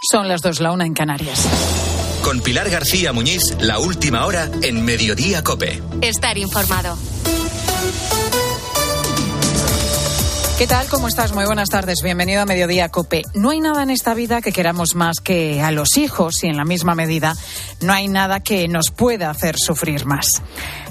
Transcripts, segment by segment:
Son las dos, la una en Canarias. Con Pilar García Muñiz, la última hora en Mediodía Cope. Estar informado. ¿Qué tal? ¿Cómo estás? Muy buenas tardes. Bienvenido a Mediodía Cope. No hay nada en esta vida que queramos más que a los hijos y en la misma medida no hay nada que nos pueda hacer sufrir más.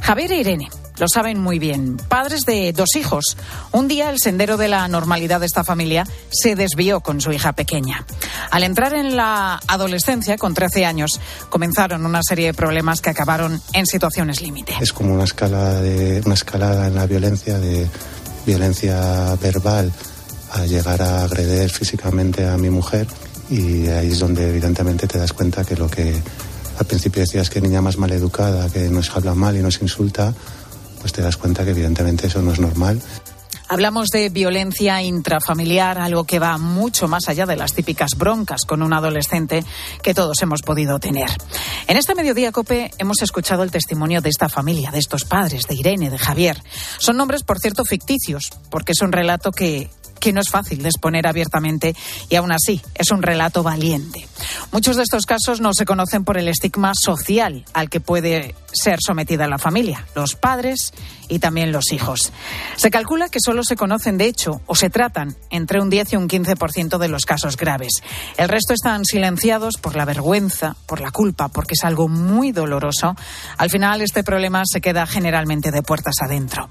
Javier e Irene lo saben muy bien. Padres de dos hijos. Un día el sendero de la normalidad de esta familia se desvió con su hija pequeña. Al entrar en la adolescencia, con 13 años, comenzaron una serie de problemas que acabaron en situaciones límite. Es como una, escala de, una escalada en la violencia, de violencia verbal a llegar a agredir físicamente a mi mujer y ahí es donde evidentemente te das cuenta que lo que al principio decías que niña más mal educada, que nos habla mal y nos insulta, pues te das cuenta que evidentemente eso no es normal. Hablamos de violencia intrafamiliar, algo que va mucho más allá de las típicas broncas con un adolescente que todos hemos podido tener. En este mediodía COPE hemos escuchado el testimonio de esta familia, de estos padres, de Irene, de Javier. Son nombres, por cierto, ficticios, porque es un relato que que no es fácil de exponer abiertamente y aún así es un relato valiente. Muchos de estos casos no se conocen por el estigma social al que puede ser sometida la familia, los padres y también los hijos. Se calcula que solo se conocen, de hecho, o se tratan entre un 10 y un 15% de los casos graves. El resto están silenciados por la vergüenza, por la culpa, porque es algo muy doloroso. Al final, este problema se queda generalmente de puertas adentro.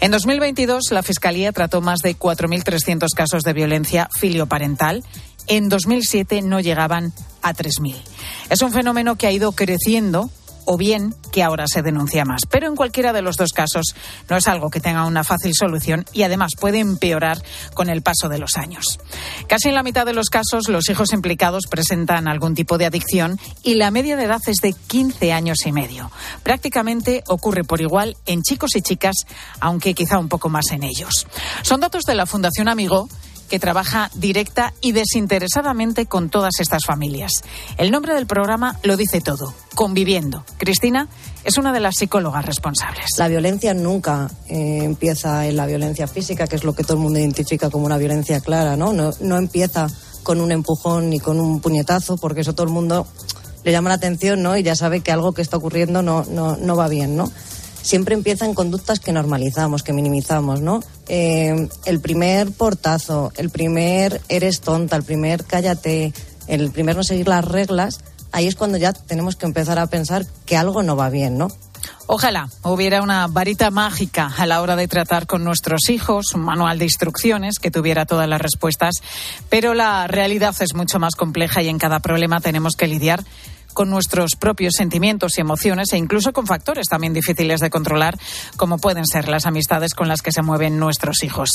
En 2022, la Fiscalía trató más de 4.300 casos de violencia filioparental. En 2007 no llegaban a 3.000. Es un fenómeno que ha ido creciendo o bien que ahora se denuncia más. Pero en cualquiera de los dos casos no es algo que tenga una fácil solución y además puede empeorar con el paso de los años. Casi en la mitad de los casos los hijos implicados presentan algún tipo de adicción y la media de edad es de 15 años y medio. Prácticamente ocurre por igual en chicos y chicas, aunque quizá un poco más en ellos. Son datos de la Fundación Amigo que trabaja directa y desinteresadamente con todas estas familias. El nombre del programa lo dice todo, Conviviendo. Cristina es una de las psicólogas responsables. La violencia nunca eh, empieza en la violencia física, que es lo que todo el mundo identifica como una violencia clara, ¿no? No, no empieza con un empujón ni con un puñetazo, porque eso todo el mundo le llama la atención, ¿no? Y ya sabe que algo que está ocurriendo no, no, no va bien, ¿no? Siempre empieza en conductas que normalizamos, que minimizamos, ¿no? Eh, el primer portazo, el primer eres tonta, el primer cállate, el primer no seguir las reglas, ahí es cuando ya tenemos que empezar a pensar que algo no va bien, ¿no? Ojalá hubiera una varita mágica a la hora de tratar con nuestros hijos, un manual de instrucciones que tuviera todas las respuestas, pero la realidad es mucho más compleja y en cada problema tenemos que lidiar con nuestros propios sentimientos y emociones e incluso con factores también difíciles de controlar, como pueden ser las amistades con las que se mueven nuestros hijos.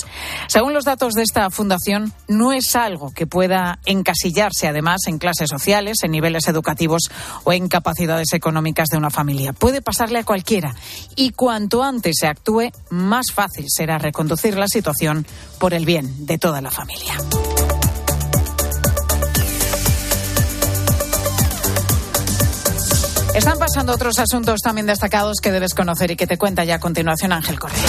Según los datos de esta fundación, no es algo que pueda encasillarse además en clases sociales, en niveles educativos o en capacidades económicas de una familia. Puede pasarle a cualquiera y cuanto antes se actúe, más fácil será reconducir la situación por el bien de toda la familia. Están pasando otros asuntos también destacados que debes conocer y que te cuenta ya a continuación Ángel Correa.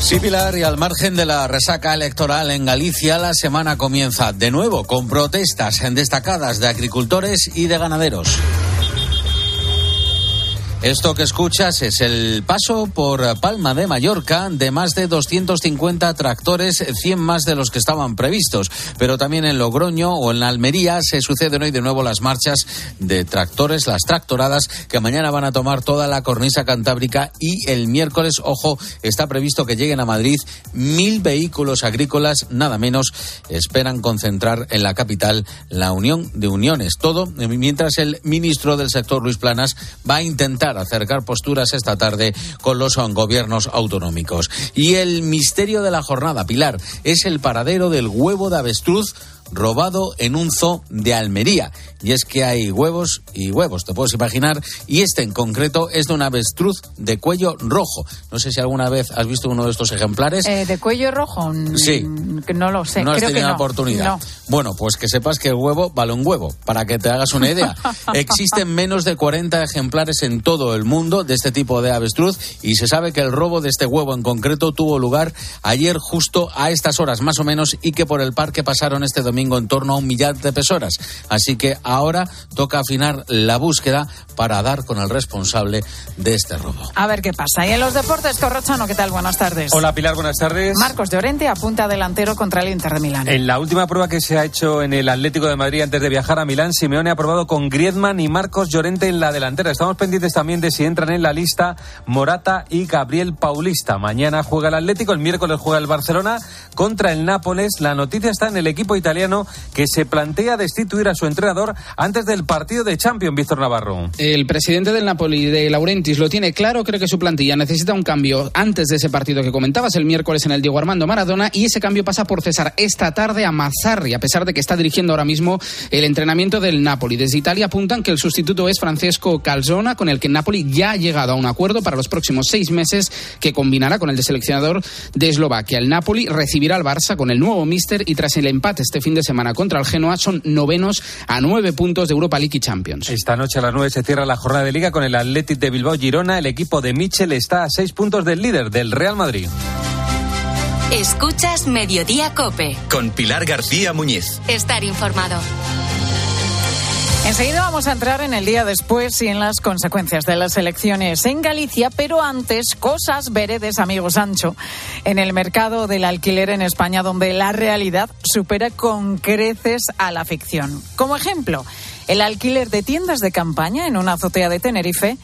Sí, Pilar, y al margen de la resaca electoral en Galicia, la semana comienza de nuevo con protestas destacadas de agricultores y de ganaderos. Esto que escuchas es el paso por Palma de Mallorca de más de 250 tractores, 100 más de los que estaban previstos. Pero también en Logroño o en Almería se suceden hoy de nuevo las marchas de tractores, las tractoradas, que mañana van a tomar toda la cornisa cantábrica y el miércoles, ojo, está previsto que lleguen a Madrid mil vehículos agrícolas, nada menos, esperan concentrar en la capital la Unión de Uniones. Todo mientras el ministro del sector, Luis Planas, va a intentar acercar posturas esta tarde con los gobiernos autonómicos. Y el misterio de la jornada, Pilar, es el paradero del huevo de avestruz robado en un zoo de Almería. Y es que hay huevos y huevos, te puedes imaginar. Y este en concreto es de un avestruz de cuello rojo. No sé si alguna vez has visto uno de estos ejemplares. Eh, ¿De cuello rojo? Sí. No lo sé. No has tenido la oportunidad. Bueno, pues que sepas que el huevo vale un huevo, para que te hagas una idea. Existen menos de 40 ejemplares en todo el mundo de este tipo de avestruz y se sabe que el robo de este huevo en concreto tuvo lugar ayer justo a estas horas más o menos y que por el parque pasaron este domingo domingo en torno a un millar de personas. Así que ahora toca afinar la búsqueda para dar con el responsable de este robo. A ver qué pasa. Y en los deportes, Corrochano, ¿qué tal? Buenas tardes. Hola Pilar, buenas tardes. Marcos Llorente apunta delantero contra el Inter de Milán. En la última prueba que se ha hecho en el Atlético de Madrid antes de viajar a Milán, Simeone ha probado con Griezmann y Marcos Llorente en la delantera. Estamos pendientes también de si entran en la lista Morata y Gabriel Paulista. Mañana juega el Atlético, el miércoles juega el Barcelona contra el Nápoles. La noticia está en el equipo italiano que se plantea destituir a su entrenador antes del partido de Champions, Víctor Navarro. El presidente del Napoli, de Laurentis, lo tiene claro. Creo que su plantilla necesita un cambio antes de ese partido que comentabas el miércoles en el Diego Armando Maradona y ese cambio pasa por cesar esta tarde a Mazzarri, a pesar de que está dirigiendo ahora mismo el entrenamiento del Napoli. Desde Italia apuntan que el sustituto es Francesco Calzona, con el que Napoli ya ha llegado a un acuerdo para los próximos seis meses que combinará con el de seleccionador de Eslovaquia. El Napoli recibirá al Barça con el nuevo míster y tras el empate este fin de semana contra el Genoa son novenos a nueve puntos de Europa League y Champions. Esta noche a las nueve se cierra la jornada de liga con el Athletic de Bilbao Girona. El equipo de Michel está a seis puntos del líder del Real Madrid. Escuchas Mediodía Cope. Con Pilar García Muñiz. Estar informado. Enseguida vamos a entrar en el día después y en las consecuencias de las elecciones en Galicia, pero antes, cosas veredes, amigo Sancho, en el mercado del alquiler en España, donde la realidad supera con creces a la ficción. Como ejemplo, el alquiler de tiendas de campaña en una azotea de Tenerife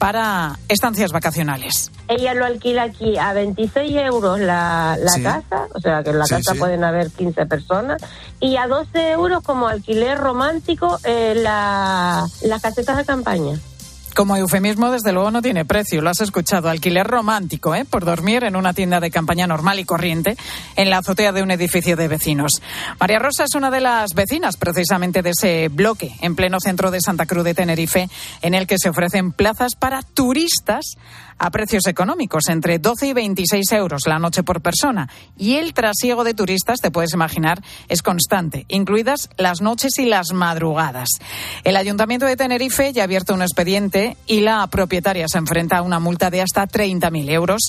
para estancias vacacionales. Ella lo alquila aquí a 26 euros la, la Sí. casa, o sea que en la Sí, casa sí. pueden haber 15 personas, y a 12 euros como alquiler romántico eh, la, las casetas de campaña. Como eufemismo, desde luego no tiene precio. Lo has escuchado. Alquiler romántico, ¿eh? Por dormir en una tienda de campaña normal y corriente en la azotea de un edificio de vecinos. María Rosa es una de las vecinas precisamente de ese bloque en pleno centro de Santa Cruz de Tenerife, en el que se ofrecen plazas para turistas a precios económicos, entre 12 y 26 euros la noche por persona. Y el trasiego de turistas, te puedes imaginar, es constante, incluidas las noches y las madrugadas. El Ayuntamiento de Tenerife ya ha abierto un expediente y la propietaria se enfrenta a una multa de hasta 30.000 euros.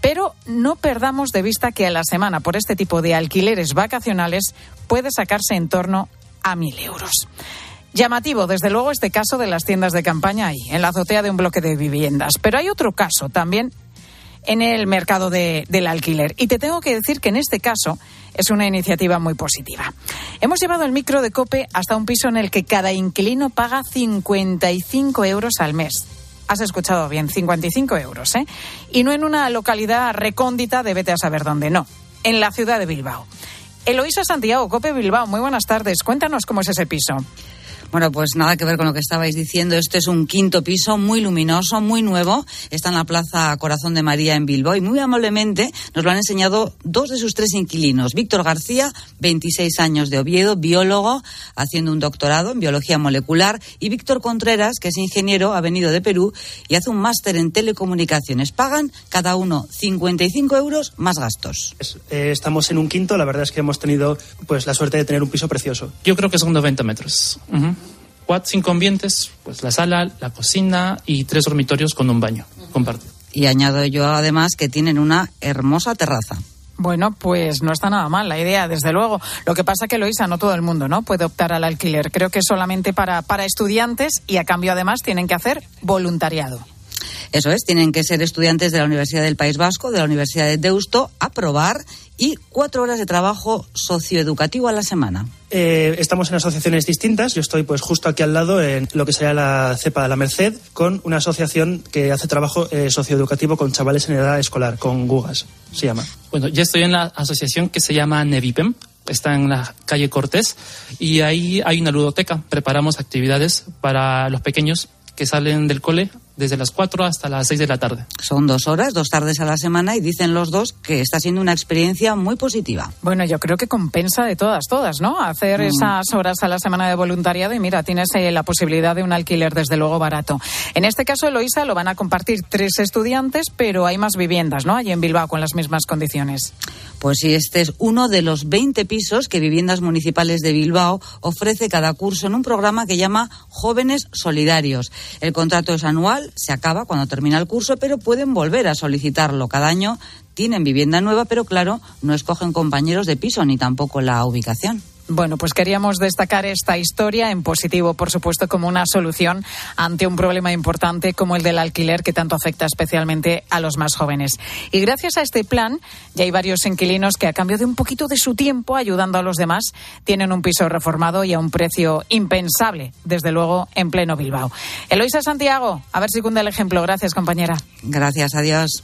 Pero no perdamos de vista que a la semana por este tipo de alquileres vacacionales puede sacarse en torno a 1.000 euros. Llamativo, desde luego, este caso de las tiendas de campaña ahí, en la azotea de un bloque de viviendas. Pero hay otro caso también en el mercado de- del alquiler. Y te tengo que decir que en este caso es una iniciativa muy positiva. Hemos llevado el micro de COPE hasta un piso en el que cada inquilino paga 55 euros al mes. Has escuchado bien, 55 euros, ¿eh? Y no en una localidad recóndita de vete a saber dónde, no, en la ciudad de Bilbao. Eloísa Santiago, COPE Bilbao, muy buenas tardes. Cuéntanos cómo es ese piso. Bueno, pues nada que ver con lo que estabais diciendo. Este es un quinto piso muy luminoso, muy nuevo. Está en la Plaza Corazón de María en Bilbao y muy amablemente nos lo han enseñado dos de sus tres inquilinos. Víctor García, 26 años de Oviedo, biólogo, haciendo un doctorado en biología molecular. Y Víctor Contreras, que es ingeniero, ha venido de Perú y hace un máster en telecomunicaciones. Pagan cada uno 55 euros más gastos. Eh, estamos en un quinto, la verdad es que hemos tenido pues la suerte de tener un piso precioso. Yo creo que son 90 metros. Cuatro, cinco ambientes, pues la sala, la cocina y tres dormitorios con un baño compartido. Y añado yo además que tienen una hermosa terraza. Bueno, pues no está nada mal la idea, desde luego. Lo que pasa que, Loisa, no todo el mundo no puede optar al alquiler. Creo que es solamente para, para estudiantes y a cambio además tienen que hacer voluntariado. Eso es, tienen que ser estudiantes de la Universidad del País Vasco, de la Universidad de Deusto, aprobar y cuatro horas de trabajo socioeducativo a la semana. Eh, estamos en asociaciones distintas. Yo estoy pues justo aquí al lado en lo que sería la cepa de la Merced, con una asociación que hace trabajo eh, socioeducativo con chavales en edad escolar, con Gugas, se llama. Bueno, yo estoy en la asociación que se llama Nevipem, está en la calle Cortés, y ahí hay una ludoteca. Preparamos actividades para los pequeños que salen del cole desde las 4 hasta las 6 de la tarde. Son dos horas, dos tardes a la semana y dicen los dos que está siendo una experiencia muy positiva. Bueno, yo creo que compensa de todas, todas, ¿no? Hacer Mm. esas horas a la semana de voluntariado y mira, tienes eh, la posibilidad de un alquiler desde luego barato. En este caso, Eloisa, lo van a compartir tres estudiantes, pero hay más viviendas, ¿no? Allí en Bilbao con las mismas condiciones. Pues sí, este es uno de los 20 pisos que Viviendas Municipales de Bilbao ofrece cada curso en un programa que llama Jóvenes Solidarios. El contrato es anual, se acaba cuando termina el curso, pero pueden volver a solicitarlo cada año. Tienen vivienda nueva, pero claro, no escogen compañeros de piso ni tampoco la ubicación. Bueno, pues queríamos destacar esta historia en positivo, por supuesto, como una solución ante un problema importante como el del alquiler que tanto afecta especialmente a los más jóvenes. Y gracias a este plan, ya hay varios inquilinos que a cambio de un poquito de su tiempo ayudando a los demás, tienen un piso reformado y a un precio impensable, desde luego, en pleno Bilbao. Eloisa Santiago, a ver si cunde el ejemplo. Gracias, compañera. Gracias, adiós.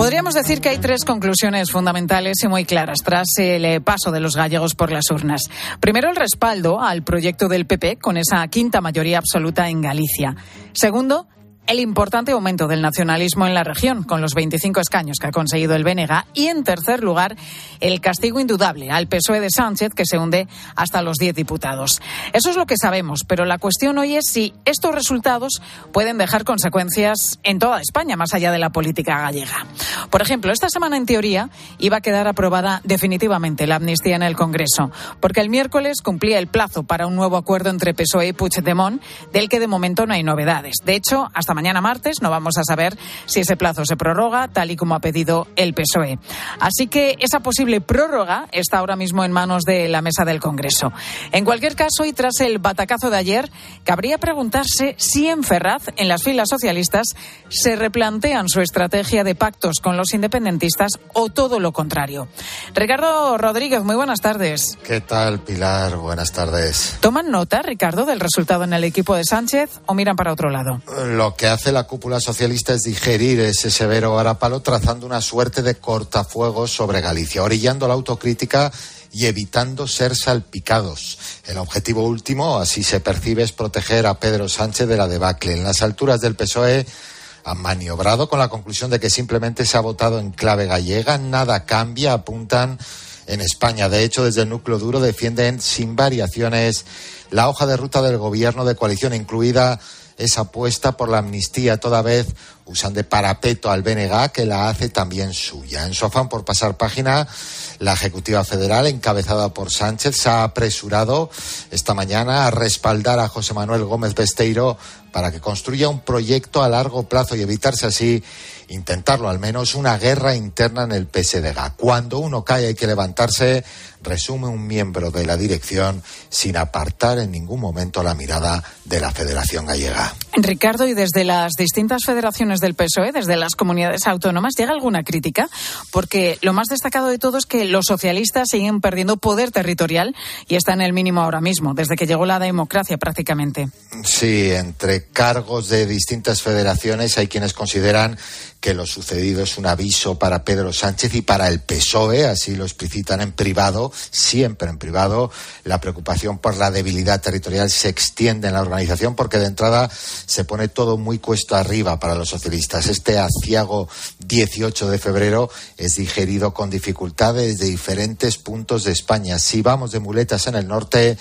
Podríamos decir que hay tres conclusiones fundamentales y muy claras tras el eh, paso de los gallegos por las urnas. Primero, el respaldo al proyecto del PP con esa quinta mayoría absoluta en Galicia. Segundo, el importante aumento del nacionalismo en la región, con los 25 escaños que ha conseguido el BNG. Y, en tercer lugar, el castigo indudable al PSOE de Sánchez, que se hunde hasta los 10 diputados. Eso es lo que sabemos, pero la cuestión hoy es si estos resultados pueden dejar consecuencias en toda España, más allá de la política gallega. Por ejemplo, esta semana, en teoría, iba a quedar aprobada definitivamente la amnistía en el Congreso, porque el miércoles cumplía el plazo para un nuevo acuerdo entre PSOE y Puigdemont, del que de momento no hay novedades. De hecho, hasta mañana martes no vamos a saber si ese plazo se prorroga, tal y como ha pedido el PSOE. Así que esa posible prórroga está ahora mismo en manos de la mesa del Congreso. En cualquier caso, y tras el batacazo de ayer, cabría preguntarse si en Ferraz, en las filas socialistas, se replantean su estrategia de pactos con los independentistas o todo lo contrario. Ricardo Rodríguez, muy buenas tardes. ¿Qué tal, Pilar? Buenas tardes. ¿Toman nota, Ricardo, del resultado en el equipo de Sánchez o miran para otro lado? Lo que hace la cúpula socialista es digerir ese severo varapalo trazando una suerte de cortafuegos sobre Galicia, orillando la autocrítica y evitando ser salpicados. El objetivo último, así se percibe, es proteger a Pedro Sánchez de la debacle. En las alturas del PSOE han maniobrado con la conclusión de que simplemente se ha votado en clave gallega, nada cambia, apuntan en España. De hecho, desde el núcleo duro defienden sin variaciones la hoja de ruta del gobierno de coalición, incluida esa apuesta por la amnistía, toda vez usan de parapeto al BNG, que la hace también suya. En su afán por pasar página, la Ejecutiva Federal, encabezada por Sánchez, se ha apresurado esta mañana a respaldar a José Manuel Gómez Besteiro para que construya un proyecto a largo plazo y evitarse así intentarlo al menos una guerra interna en el PSDG. Cuando uno cae hay que levantarse, resume un miembro de la dirección sin apartar en ningún momento la mirada de la Federación Gallega. Ricardo, y desde las distintas federaciones del PSOE, desde las comunidades autónomas, ¿llega alguna crítica? Porque lo más destacado de todo es que los socialistas siguen perdiendo poder territorial y está en el mínimo ahora mismo, desde que llegó la democracia prácticamente. Sí, entre cargos de distintas federaciones hay quienes consideran que lo sucedido es un aviso para Pedro Sánchez y para el PSOE, así lo explicitan en privado, siempre en privado. La preocupación por la debilidad territorial se extiende en la organización porque de entrada se pone todo muy cuesto arriba para los socialistas. Este aciago 18 de febrero es digerido con dificultades de diferentes puntos de España. Si vamos de muletas en el norte,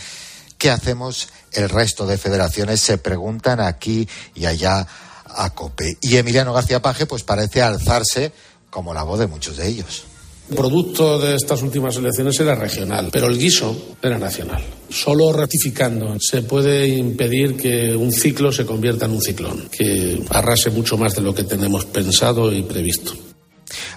¿qué hacemos? El resto de federaciones se preguntan aquí y allá a COPE. Y Emiliano García Paje pues parece alzarse como la voz de muchos de ellos. El producto de estas últimas elecciones era regional, pero el guiso era nacional. Solo ratificando se puede impedir que un ciclo se convierta en un ciclón, que arrase mucho más de lo que tenemos pensado y previsto.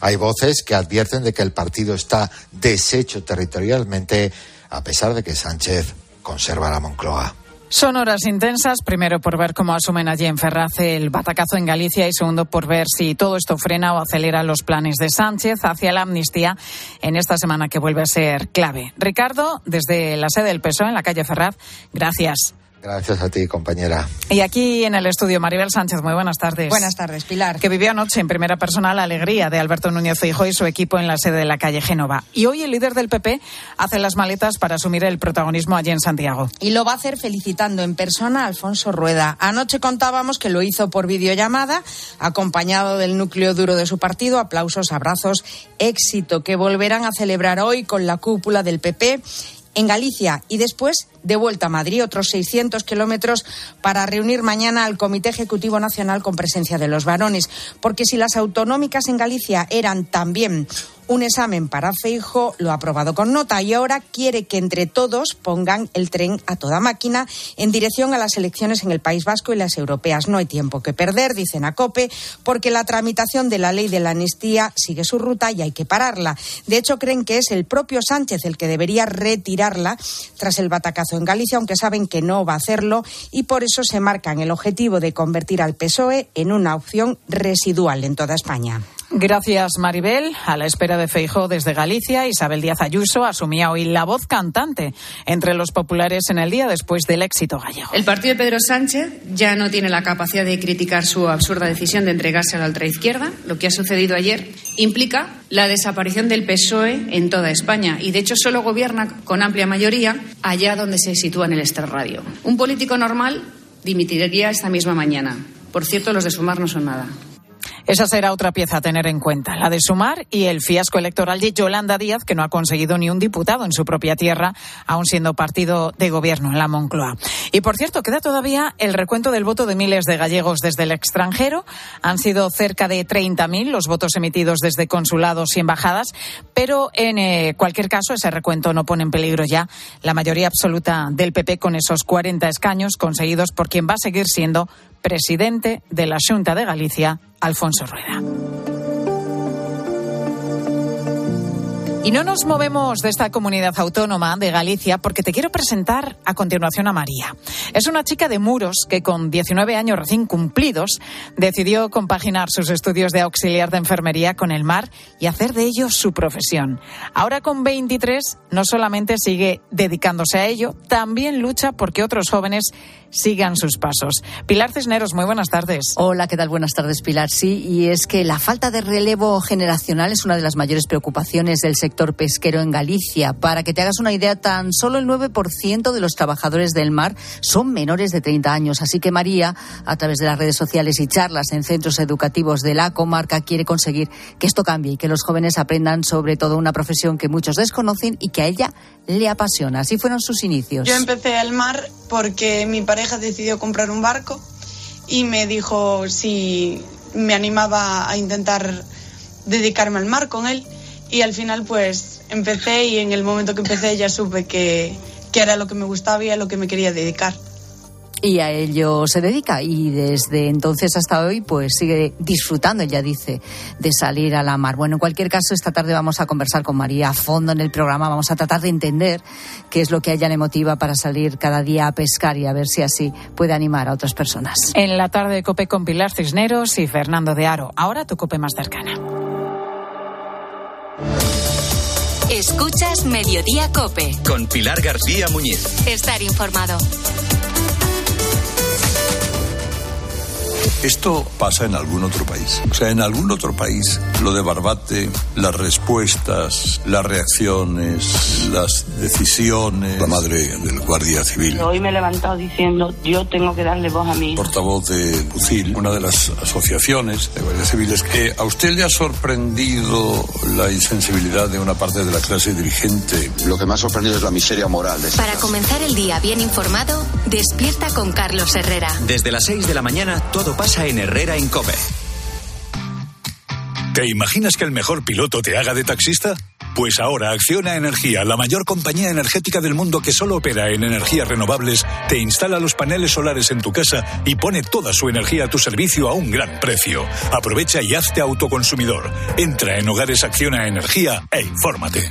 Hay voces que advierten de que el partido está deshecho territorialmente, a pesar de que Sánchez conserva la Moncloa. Son horas intensas, primero por ver cómo asumen allí en Ferraz el batacazo en Galicia y segundo por ver si todo esto frena o acelera los planes de Sánchez hacia la amnistía en esta semana que vuelve a ser clave. Ricardo, desde la sede del PSOE en la calle Ferraz, gracias. Gracias a ti, compañera. Y aquí en el estudio, Maribel Sánchez, muy buenas tardes. Buenas tardes, Pilar. Que vivió anoche en primera persona la alegría de Alberto Núñez Feijóo y su equipo en la sede de la calle Génova. Y hoy el líder del PP hace las maletas para asumir el protagonismo allí en Santiago. Y lo va a hacer felicitando en persona a Alfonso Rueda. Anoche contábamos que lo hizo por videollamada, acompañado del núcleo duro de su partido, aplausos, abrazos, éxito que volverán a celebrar hoy con la cúpula del PP en Galicia y después de vuelta a Madrid, otros 600 kilómetros para reunir mañana al Comité Ejecutivo Nacional con presencia de los varones. Porque si las autonómicas en Galicia eran también un examen para Feijo, lo ha aprobado con nota y ahora quiere que entre todos pongan el tren a toda máquina en dirección a las elecciones en el País Vasco y las europeas. No hay tiempo que perder, dicen a COPE, porque la tramitación de la ley de la amnistía sigue su ruta y hay que pararla. De hecho, creen que es el propio Sánchez el que debería retirarla tras el batacazo en Galicia, aunque saben que no va a hacerlo y por eso se marcan el objetivo de convertir al PSOE en una opción residual en toda España. Gracias, Maribel. A la espera de Feijo desde Galicia, Isabel Díaz Ayuso asumía hoy la voz cantante entre los populares en el día después del éxito gallego. El partido de Pedro Sánchez ya no tiene la capacidad de criticar su absurda decisión de entregarse a la ultraizquierda. Lo que ha sucedido ayer implica la desaparición del PSOE en toda España y, de hecho, solo gobierna con amplia mayoría allá donde se sitúa en el extrarradio. Un político normal dimitiría esta misma mañana. Por cierto, los de Sumar no son nada. Esa será otra pieza a tener en cuenta, la de Sumar y el fiasco electoral de Yolanda Díaz, que no ha conseguido ni un diputado en su propia tierra, aún siendo partido de gobierno en la Moncloa. Y por cierto, queda todavía el recuento del voto de miles de gallegos desde el extranjero. Han sido cerca de 30.000 los votos emitidos desde consulados y embajadas, pero en eh, cualquier caso ese recuento no pone en peligro ya la mayoría absoluta del PP con esos 40 escaños conseguidos por quien va a seguir siendo presidente de la Junta de Galicia, Alfonso Rueda. Y no nos movemos de esta comunidad autónoma de Galicia porque te quiero presentar a continuación a María. Es una chica de muros que con 19 años recién cumplidos decidió compaginar sus estudios de auxiliar de enfermería con el mar y hacer de ello su profesión. Ahora con 23 no solamente sigue dedicándose a ello, también lucha porque otros jóvenes sigan sus pasos. Pilar Cisneros, muy buenas tardes. Hola, ¿qué tal? Buenas tardes, Pilar. Sí, y es que la falta de relevo generacional es una de las mayores preocupaciones del sector pesquero en Galicia. Para que te hagas una idea, tan solo el 9% de los trabajadores del mar son menores de 30 años. Así que María, a través de las redes sociales y charlas en centros educativos de la comarca, quiere conseguir que esto cambie y que los jóvenes aprendan sobre todo una profesión que muchos desconocen y que a ella le apasiona. Así fueron sus inicios. Yo empecé al mar porque mi pareja decidió comprar un barco y me dijo si me animaba a intentar dedicarme al mar con él. Y al final pues empecé y en el momento que empecé ya supe que, que era lo que me gustaba y a lo que me quería dedicar y a ello se dedica y desde entonces hasta hoy pues sigue disfrutando, ella dice, de salir a la mar. Bueno, en cualquier caso, esta tarde vamos a conversar con María a fondo en el programa, vamos a tratar de entender qué es lo que a ella le motiva para salir cada día a pescar y a ver si así puede animar a otras personas. En la tarde de Cope con Pilar Cisneros y Fernando de Aro. Ahora tu Cope más cercana. Escuchas Mediodía Cope. Con Pilar García Muñiz. Estar informado. Esto pasa en algún otro país. O sea, en algún otro país, lo de Barbate, las respuestas, las reacciones, las decisiones. La madre del Guardia Civil. Hoy me he levantado diciendo, yo tengo que darle voz a mí. Portavoz de UCIL, una de las asociaciones de Guardias Civiles, que a usted le ha sorprendido la insensibilidad de una parte de la clase dirigente. Lo que me ha sorprendido es la miseria moral. De Para comenzar el día bien informado, despierta con Carlos Herrera. Desde las 6 de la mañana, todo pasa en Herrera en. ¿Te imaginas que el mejor piloto te haga de taxista? Pues ahora Acciona Energía, la mayor compañía energética del mundo que solo opera en energías renovables, te instala los paneles solares en tu casa y pone toda su energía a tu servicio a un gran precio. Aprovecha y hazte autoconsumidor. Entra en Hogares Acciona Energía e infórmate.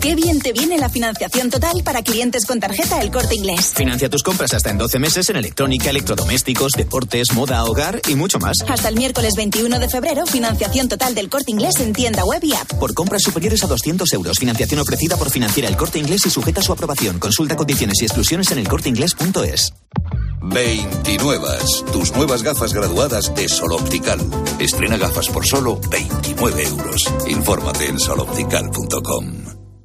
Qué bien te viene la financiación total para clientes con tarjeta El Corte Inglés. Financia tus compras hasta en 12 meses en electrónica, electrodomésticos, deportes, moda, hogar y mucho más. Hasta el miércoles 21 de febrero, financiación total del Corte Inglés en tienda web y app. Por compras superiores a 200 euros, financiación ofrecida por Financiera El Corte Inglés y sujeta a su aprobación. Consulta condiciones y exclusiones en elcorteinglés.es. 29. Tus nuevas gafas graduadas de Sol Optical. Estrena gafas por solo 29 euros. Infórmate en soloptical.com.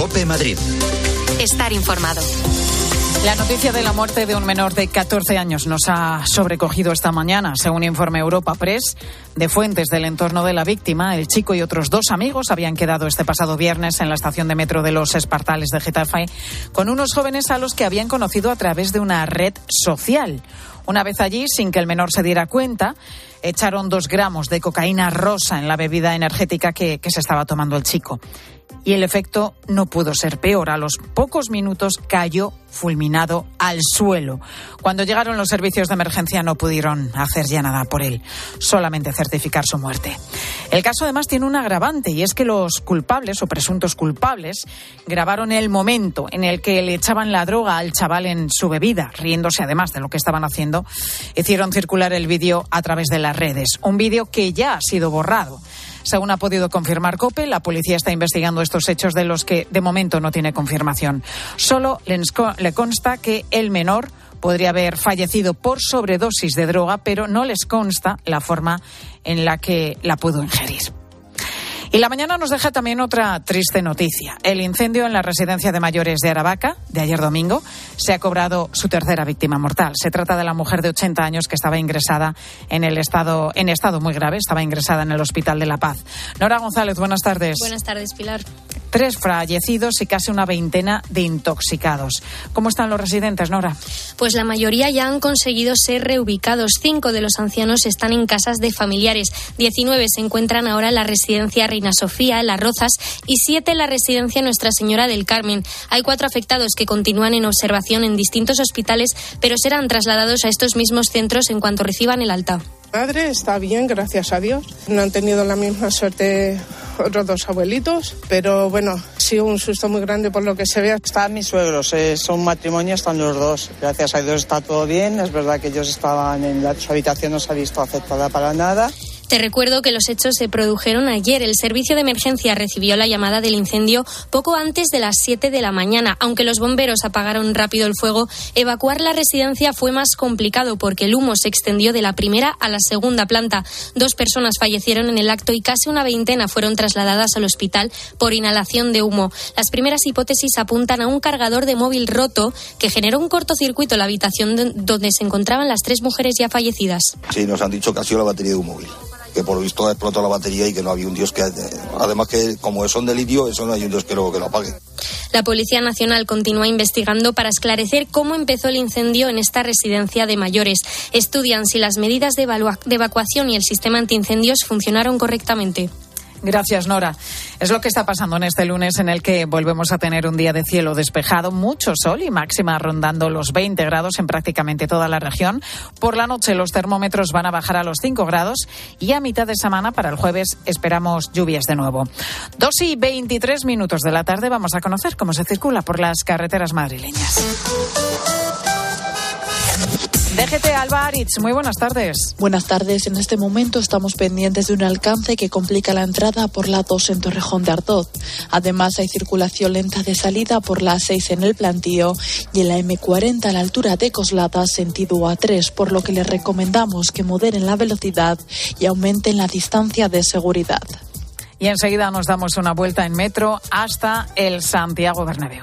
Cope Madrid. Estar informado. La noticia de la muerte de un menor de 14 años nos ha sobrecogido esta mañana, según informe Europa Press. De fuentes del entorno de la víctima, el chico y otros dos amigos habían quedado este pasado viernes en la estación de metro de los Espartales de Getafe con unos jóvenes a los que habían conocido a través de una red social. Una vez allí, sin que el menor se diera cuenta, echaron dos gramos de cocaína rosa en la bebida energética que, que se estaba tomando el chico y el efecto no pudo ser peor. A los pocos minutos cayó fulminado al suelo. Cuando llegaron los servicios de emergencia no pudieron hacer ya nada por él, solamente certificar su muerte. El caso además tiene un agravante y es que los culpables o presuntos culpables grabaron el momento en el que le echaban la droga al chaval en su bebida, riéndose además de lo que estaban haciendo. Hicieron circular el vídeo a través de las redes, un vídeo que ya ha sido borrado. Según ha podido confirmar COPE, la policía está investigando estos hechos de los que de momento no tiene confirmación. Solo le consta que el menor podría haber fallecido por sobredosis de droga, pero no les consta la forma en la que la pudo ingerir. Y la mañana nos deja también otra triste noticia. El incendio en la residencia de mayores de Aravaca, de ayer domingo, se ha cobrado su tercera víctima mortal. Se trata de la mujer de 80 años que estaba ingresada en el estado, en estado muy grave, estaba ingresada en el Hospital de la Paz. Nora González, buenas tardes. Buenas tardes, Pilar tres fallecidos y casi una veintena de intoxicados. ¿Cómo están los residentes, Nora? Pues la mayoría ya han conseguido ser reubicados. Cinco de los ancianos están en casas de familiares. Diecinueve se encuentran ahora en la residencia Reina Sofía, en Las Rozas, y siete en la residencia Nuestra Señora del Carmen. Hay cuatro afectados que continúan en observación en distintos hospitales, pero serán trasladados a estos mismos centros en cuanto reciban el alta. Madre está bien, gracias a Dios. No han tenido la misma suerte otros dos abuelitos, pero bueno, sido un susto muy grande por lo que se ve. Están mis suegros, eh, son matrimonio, están los dos. Gracias a Dios está todo bien. Es verdad que ellos estaban en la, su habitación, no se ha visto afectada para nada. Te recuerdo que los hechos se produjeron ayer. El servicio de emergencia recibió la llamada del incendio poco antes de las 7 de la mañana. Aunque los bomberos apagaron rápido el fuego, evacuar la residencia fue más complicado porque el humo se extendió de la primera a la segunda planta. Dos personas fallecieron en el acto y casi una veintena fueron trasladadas al hospital por inhalación de humo. Las primeras hipótesis apuntan a un cargador de móvil roto que generó un cortocircuito en la habitación donde se encontraban las tres mujeres ya fallecidas. Sí, nos han dicho que ha la batería de un móvil que por visto ha explotado la batería y que no había un dios que además que como son de litio eso no hay un dios que lo, que lo apague. La Policía Nacional continúa investigando para esclarecer cómo empezó el incendio en esta residencia de mayores. Estudian si las medidas de evacuación y el sistema antiincendios funcionaron correctamente. Gracias, Nora. Es lo que está pasando en este lunes en el que volvemos a tener un día de cielo despejado, mucho sol y máxima rondando los 20 grados en prácticamente toda la región. Por la noche los termómetros van a bajar a los 5 grados y a mitad de semana para el jueves esperamos lluvias de nuevo. Dos y 23 minutos de la tarde vamos a conocer cómo se circula por las carreteras madrileñas. DGT Alba Aritz, muy buenas tardes. Buenas tardes. En este momento estamos pendientes de un alcance que complica la entrada por la 2 en Torrejón de Ardoz. Además, hay circulación lenta de salida por la 6 en el plantío y en la M40 a la altura de Coslada, sentido A3, por lo que les recomendamos que moderen la velocidad y aumenten la distancia de seguridad. Y enseguida nos damos una vuelta en metro hasta el Santiago Bernabéu.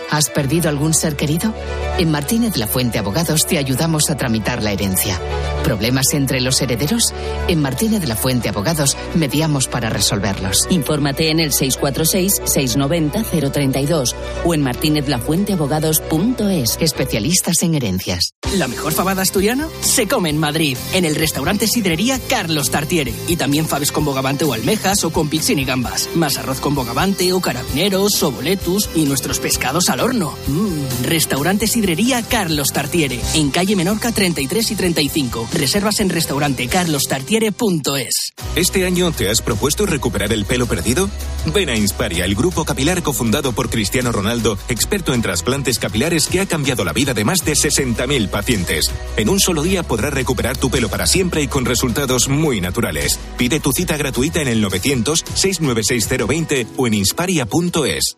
¿Has perdido algún ser querido? En Martínez La Fuente Abogados te ayudamos a tramitar la herencia. ¿Problemas entre los herederos? En Martínez La Fuente Abogados mediamos para resolverlos. Infórmate en el 646-690-032 o en martinezlafuenteabogados.es. Especialistas en herencias. La mejor fabada asturiana se come en Madrid, en el restaurante Sidrería Carlos Tartiere. Y también faves con bogavante o almejas o con y gambas. Más arroz con bogavante o carabineros o boletus y nuestros pescados horno. Mmm, restaurante Sidrería Carlos Tartiere, en calle Menorca 33 y 35. Reservas en restaurantecarlostartiere.es. ¿Este año te has propuesto recuperar el pelo perdido? Ven a Insparia, el grupo capilar cofundado por Cristiano Ronaldo, experto en trasplantes capilares que ha cambiado la vida de más de 60.000 pacientes. En un solo día podrás recuperar tu pelo para siempre y con resultados muy naturales. Pide tu cita gratuita en el 900-696-020 o en insparia.es.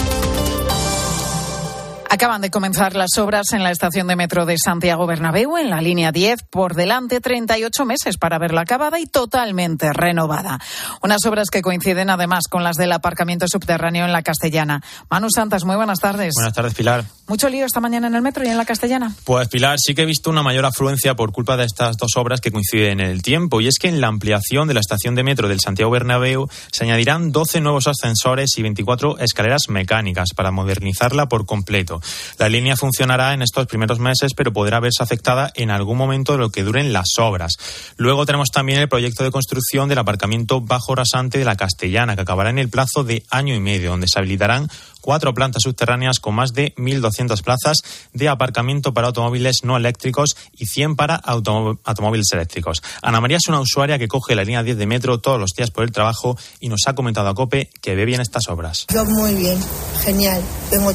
Acaban de comenzar las obras en la estación de metro de Santiago Bernabéu, en la línea 10, por delante 38 meses para verla acabada y totalmente renovada. Unas obras que coinciden además con las del aparcamiento subterráneo en la Castellana. Manu Santas, muy buenas tardes. Buenas tardes, Pilar. ¿Mucho lío esta mañana en el metro y en la Castellana? Pues Pilar, sí que he visto una mayor afluencia por culpa de estas dos obras que coinciden en el tiempo. Y es que en la ampliación de la estación de metro del Santiago Bernabéu se añadirán 12 nuevos ascensores y 24 escaleras mecánicas para modernizarla por completo. La línea funcionará en estos primeros meses, pero podrá verse afectada en algún momento de lo que duren las obras. Luego tenemos también el proyecto de construcción del aparcamiento bajo rasante de la Castellana, que acabará en el plazo de año y medio, donde se habilitarán cuatro plantas subterráneas con más de 1.200 plazas de aparcamiento para automóviles no eléctricos y 100 para automóviles eléctricos. Ana María es una usuaria que coge la línea 10 de metro todos los días por el trabajo y nos ha comentado a COPE que ve bien estas obras. Yo muy bien, genial. Vengo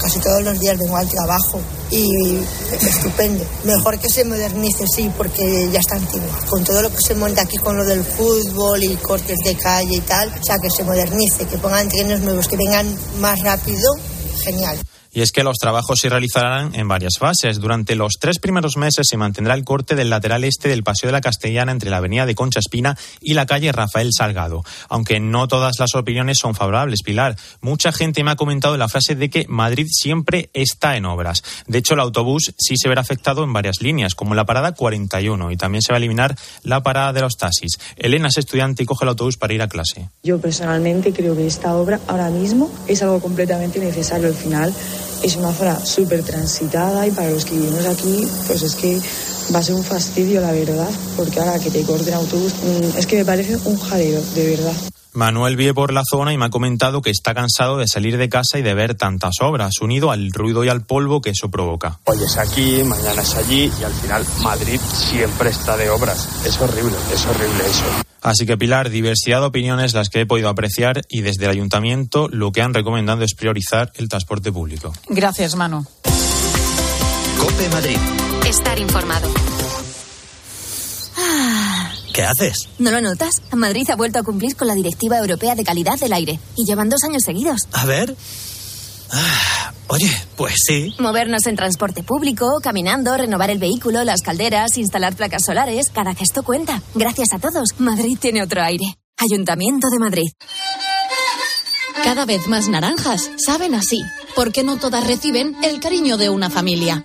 casi todos los días vengo al trabajo y estupendo. Mejor que se modernice, sí, porque ya está antiguo. Con todo lo que se monta aquí con lo del fútbol y cortes de calle y tal, o sea, que se modernice, que pongan trenes nuevos, que vengan más rápido, genial. Y es que los trabajos se realizarán en varias fases. Durante los tres primeros meses se mantendrá el corte del lateral este del Paseo de la Castellana entre la avenida de Concha Espina y la calle Rafael Salgado. Aunque no todas las opiniones son favorables, Pilar. Mucha gente me ha comentado la frase de que Madrid siempre está en obras. De hecho, el autobús sí se verá afectado en varias líneas, como la parada 41, y también se va a eliminar la parada de los taxis. Elena es estudiante y coge el autobús para ir a clase. Yo personalmente creo que esta obra ahora mismo es algo completamente necesario al final es una zona súper transitada y para los que vivimos aquí, pues es que va a ser un fastidio, la verdad, porque ahora que te corten autobús, mm, es que me parece un jaleo, de verdad. Manuel vive por la zona y me ha comentado que está cansado de salir de casa y de ver tantas obras, unido al ruido y al polvo que eso provoca. Hoy es aquí, mañana es allí y al final Madrid siempre está de obras. Es horrible, es horrible eso. Así que, Pilar, diversidad de opiniones las que he podido apreciar y desde el ayuntamiento lo que han recomendado es priorizar el transporte público. Gracias, Manu. Cope Madrid. Estar informado. ¿Qué haces? ¿No lo notas? Madrid ha vuelto a cumplir con la Directiva Europea de Calidad del Aire y llevan dos años seguidos. A ver. Ah, oye, pues sí. Movernos en transporte público, caminando, renovar el vehículo, las calderas, instalar placas solares, cada gesto cuenta. Gracias a todos, Madrid tiene otro aire. Ayuntamiento de Madrid. Cada vez más naranjas saben así, porque no todas reciben el cariño de una familia.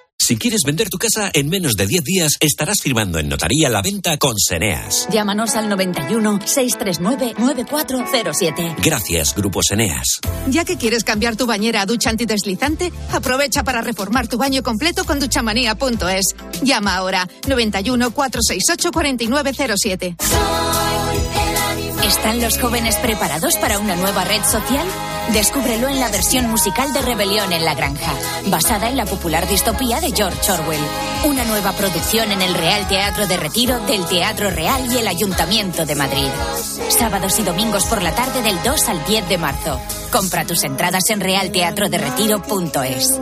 Si quieres vender tu casa en menos de 10 días, estarás firmando en notaría la venta con Seneas. Llámanos al 91 639 9407. Gracias, Grupo Seneas. Ya que quieres cambiar tu bañera a ducha antideslizante, aprovecha para reformar tu baño completo con duchamanía.es. Llama ahora 91 468 4907. ¿Están los jóvenes preparados para una nueva red social? Descúbrelo en la versión musical de Rebelión en la Granja, basada en la popular distopía de George Orwell. Una nueva producción en el Real Teatro de Retiro del Teatro Real y el Ayuntamiento de Madrid. Sábados y domingos por la tarde del 2 al 10 de marzo. Compra tus entradas en realteatroderetiro.es.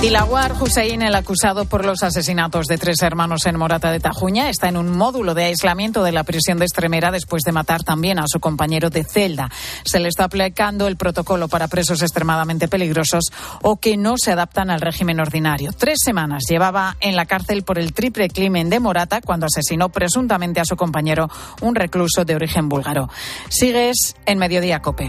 Dilawar Hussein, el acusado por los asesinatos de tres hermanos en Morata de Tajuña, está en un módulo de aislamiento de la prisión de Extremera después de matar también a su compañero de celda. Se le está aplicando el protocolo para presos extremadamente peligrosos o que no se adaptan al régimen ordinario. Tres semanas llevaba en la cárcel por el triple crimen de Morata cuando asesinó presuntamente a su compañero, un recluso de origen búlgaro. Sigues en Mediodía Cope.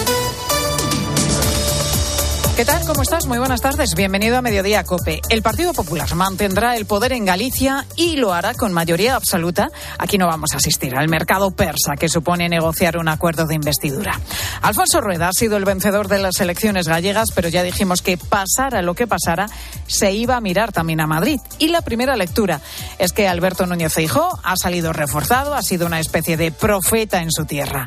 ¿Qué tal? ¿Cómo estás? Muy buenas tardes. Bienvenido a Mediodía Cope. El Partido Popular mantendrá el poder en Galicia y lo hará con mayoría absoluta. Aquí no vamos a asistir al mercado persa que supone negociar un acuerdo de investidura. Alfonso Rueda ha sido el vencedor de las elecciones gallegas, pero ya dijimos que pasara lo que pasara, se iba a mirar también a Madrid. Y la primera lectura es que Alberto Núñez Feijó ha salido reforzado, ha sido una especie de profeta en su tierra.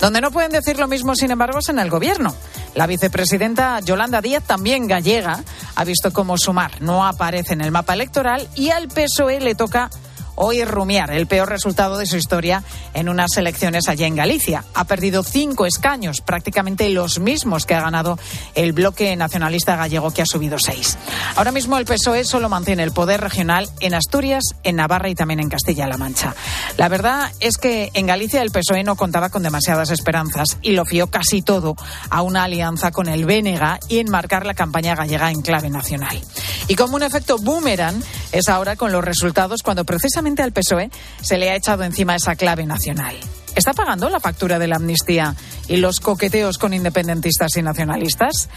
Donde no pueden decir lo mismo, sin embargo, es en el gobierno. La vicepresidenta Yolanda Díaz, también gallega, ha visto cómo sumar no aparece en el mapa electoral y al PSOE le toca hoy rumiar el peor resultado de su historia en unas elecciones allá en Galicia. Ha perdido cinco escaños, prácticamente los mismos que ha ganado el bloque nacionalista gallego, que ha subido seis. Ahora mismo el PSOE solo mantiene el poder regional en Asturias, en Navarra y también en Castilla-La Mancha. La verdad es que en Galicia el PSOE no contaba con demasiadas esperanzas y lo fió casi todo a una alianza con el Bénega y en marcar la campaña gallega en clave nacional. Y como un efecto boomerang es ahora con los resultados cuando precisamente al PSOE se le ha echado encima esa clave nacional. ¿Está pagando la factura de la amnistía y los coqueteos con independentistas y nacionalistas?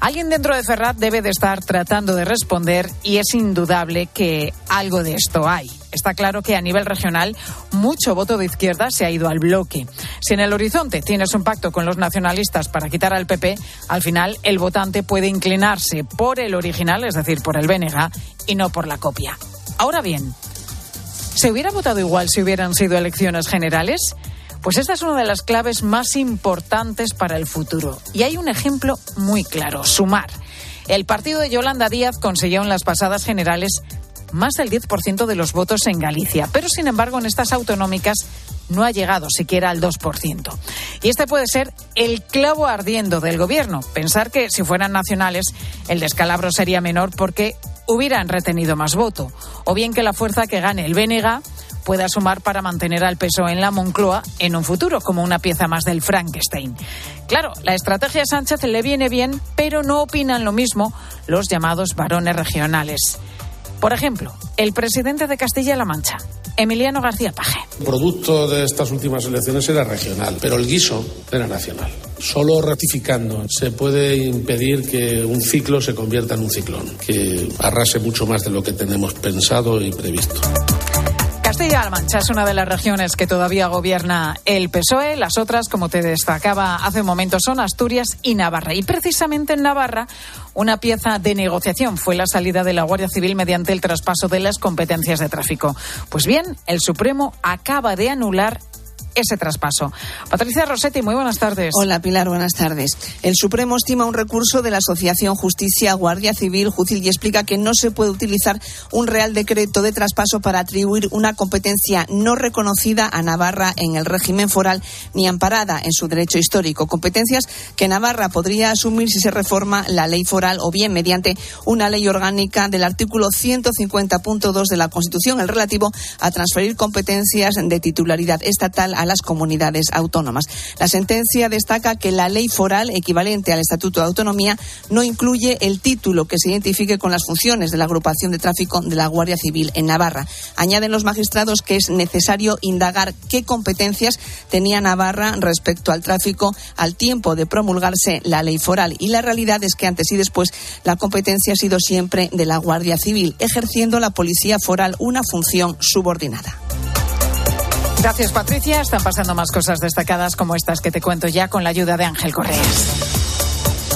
Alguien dentro de Ferrat debe de estar tratando de responder y es indudable que algo de esto hay. Está claro que a nivel regional mucho voto de izquierda se ha ido al bloque. Si en el horizonte tienes un pacto con los nacionalistas para quitar al PP, al final el votante puede inclinarse por el original, es decir, por el BNG, y no por la copia. Ahora bien, ¿se hubiera votado igual si hubieran sido elecciones generales? Pues esta es una de las claves más importantes para el futuro. Y hay un ejemplo muy claro, sumar. El partido de Yolanda Díaz consiguió en las pasadas generales más del 10% de los votos en Galicia, pero sin embargo en estas autonómicas no ha llegado siquiera al 2%. Y este puede ser el clavo ardiendo del gobierno. Pensar que si fueran nacionales el descalabro sería menor porque hubieran retenido más voto. O bien que la fuerza que gane el BNG pueda sumar para mantener al peso en la Moncloa en un futuro, como una pieza más del Frankenstein. Claro, la estrategia Sánchez le viene bien, pero no opinan lo mismo los llamados varones regionales. Por ejemplo, el presidente de Castilla-La Mancha, Emiliano García Paje. El producto de estas últimas elecciones era regional, pero el guiso era nacional. Solo ratificando se puede impedir que un ciclo se convierta en un ciclón, que arrase mucho más de lo que tenemos pensado y previsto. Castilla-La Mancha es una de las regiones que todavía gobierna el PSOE. Las otras, como te destacaba hace un momento, son Asturias y Navarra. Y precisamente en Navarra, una pieza de negociación fue la salida de la Guardia Civil mediante el traspaso de las competencias de tráfico. Pues bien, el Supremo acaba de anular ese traspaso. Patricia Rossetti, muy buenas tardes. Hola Pilar, buenas tardes. El Supremo estima un recurso de la Asociación Justicia Guardia Civil Jucil y explica que no se puede utilizar un Real Decreto de traspaso para atribuir una competencia no reconocida a Navarra en el régimen foral ni amparada en su derecho histórico. Competencias que Navarra podría asumir si se reforma la ley foral o bien mediante una ley orgánica del artículo 150.2 de la Constitución, el relativo a transferir competencias de titularidad estatal a las comunidades autónomas. La sentencia destaca que la ley foral equivalente al Estatuto de Autonomía no incluye el título que se identifique con las funciones de la agrupación de tráfico de la Guardia Civil en Navarra. Añaden los magistrados que es necesario indagar qué competencias tenía Navarra respecto al tráfico al tiempo de promulgarse la ley foral. Y la realidad es que antes y después la competencia ha sido siempre de la Guardia Civil, ejerciendo la policía foral una función subordinada. Gracias, Patricia. Están pasando más cosas destacadas como estas que te cuento ya con la ayuda de Ángel Correas.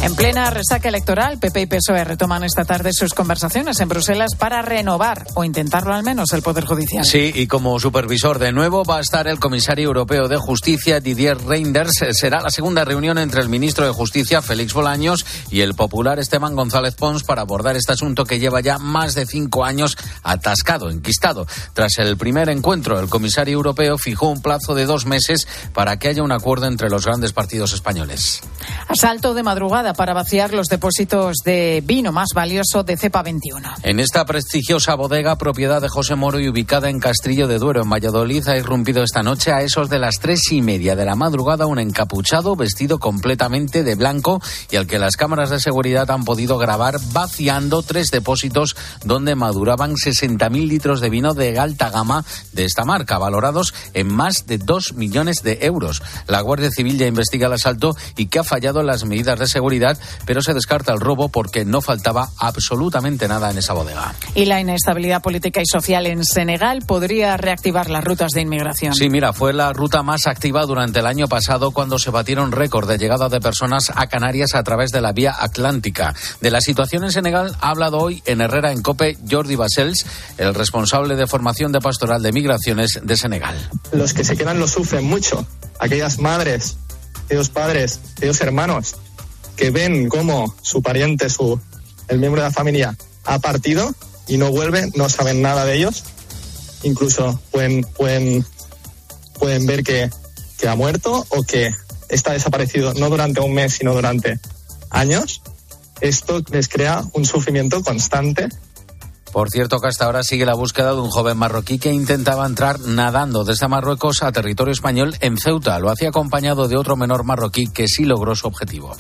En plena resaca electoral, PP y PSOE retoman esta tarde sus conversaciones en Bruselas para renovar, o intentarlo al menos, el Poder Judicial. Sí, y como supervisor de nuevo va a estar el comisario europeo de Justicia, Didier Reinders. Será la segunda reunión entre el ministro de Justicia, Félix Bolaños, y el popular Esteban González Pons para abordar este asunto que lleva ya más de cinco años atascado, enquistado. Tras el primer encuentro, el comisario europeo fijó un plazo de dos meses para que haya un acuerdo entre los grandes partidos españoles. Asalto de madrugada para vaciar los depósitos de vino más valioso de Cepa 21. En esta prestigiosa bodega, propiedad de José Moro y ubicada en Castrillo de Duero, en Valladolid, ha irrumpido esta noche a esos de las tres y media de la madrugada un encapuchado vestido completamente de blanco y al que las cámaras de seguridad han podido grabar vaciando tres depósitos donde maduraban 60.000 litros de vino de alta gama de esta marca, valorados en más de 2 millones de euros. La Guardia Civil ya investiga el asalto y que ha fallado las medidas de seguridad pero se descarta el robo porque no faltaba absolutamente nada en esa bodega. Y la inestabilidad política y social en Senegal podría reactivar las rutas de inmigración. Sí, mira, fue la ruta más activa durante el año pasado cuando se batieron récord de llegada de personas a Canarias a través de la vía atlántica. De la situación en Senegal ha hablado hoy en Herrera en Cope Jordi Basels, el responsable de formación de pastoral de migraciones de Senegal. Los que se quedan lo sufren mucho. Aquellas madres, aquellos padres, aquellos hermanos que ven cómo su pariente, su, el miembro de la familia ha partido y no vuelve, no saben nada de ellos. Incluso pueden, pueden, pueden ver que, que ha muerto o que está desaparecido no durante un mes, sino durante años. Esto les crea un sufrimiento constante por cierto que hasta ahora sigue la búsqueda de un joven marroquí que intentaba entrar nadando desde Marruecos a territorio español en Ceuta. Lo hacía acompañado de otro menor marroquí que sí logró su objetivo.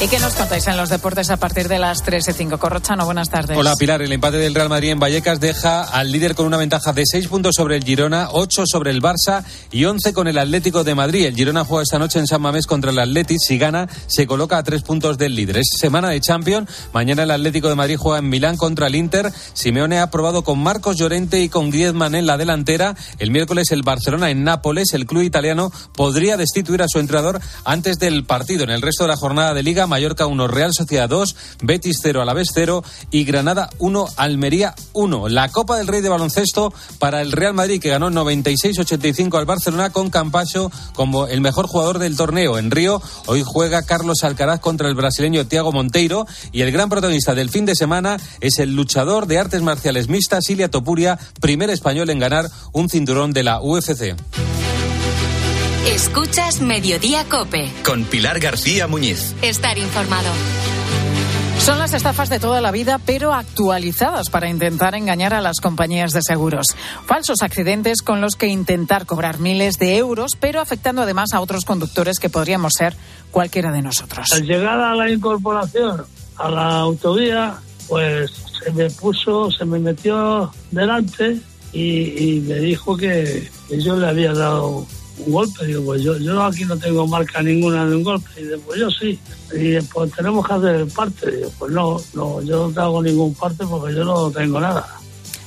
¿Y qué nos contáis en los deportes a partir de las 3 y 5? Corrochano, buenas tardes. Hola Pilar, el empate del Real Madrid en Vallecas deja al líder con una ventaja de 6 puntos sobre el Girona, 8 sobre el Barça y 11 con el Atlético de Madrid. El Girona juega esta noche en San Mamés contra el Atlético. Si gana, se coloca a 3 puntos del líder. Es semana de Champions. Mañana el Atlético de Madrid juega en Milán contra el Inter. Simeone ha probado con Marcos Llorente y con Griezmann en la delantera. El miércoles el Barcelona en Nápoles. El club italiano podría destituir a su entrenador antes del partido. En el resto de la jornada de Liga, Mallorca 1, Real Sociedad 2, Betis 0 a la vez 0 y Granada 1, Almería 1. La Copa del Rey de Baloncesto para el Real Madrid que ganó 96-85 al Barcelona con Campacho como el mejor jugador del torneo. En Río hoy juega Carlos Alcaraz contra el brasileño Tiago Monteiro y el gran protagonista del fin de semana es el luchador de artes marciales mixtas Ilia Topuria, primer español en ganar un cinturón de la UFC. Escuchas Mediodía Cope. Con Pilar García Muñiz. Estar informado. Son las estafas de toda la vida, pero actualizadas para intentar engañar a las compañías de seguros. Falsos accidentes con los que intentar cobrar miles de euros, pero afectando además a otros conductores que podríamos ser cualquiera de nosotros. Al llegar a la incorporación a la autovía, pues se me puso, se me metió delante y, me dijo que yo le había dado un golpe. Digo, pues yo, yo aquí no tengo marca ninguna de un golpe. Y digo, pues yo sí. Y pues tenemos que hacer parte. Digo, pues no, no, yo no hago ningún parte porque yo no tengo nada.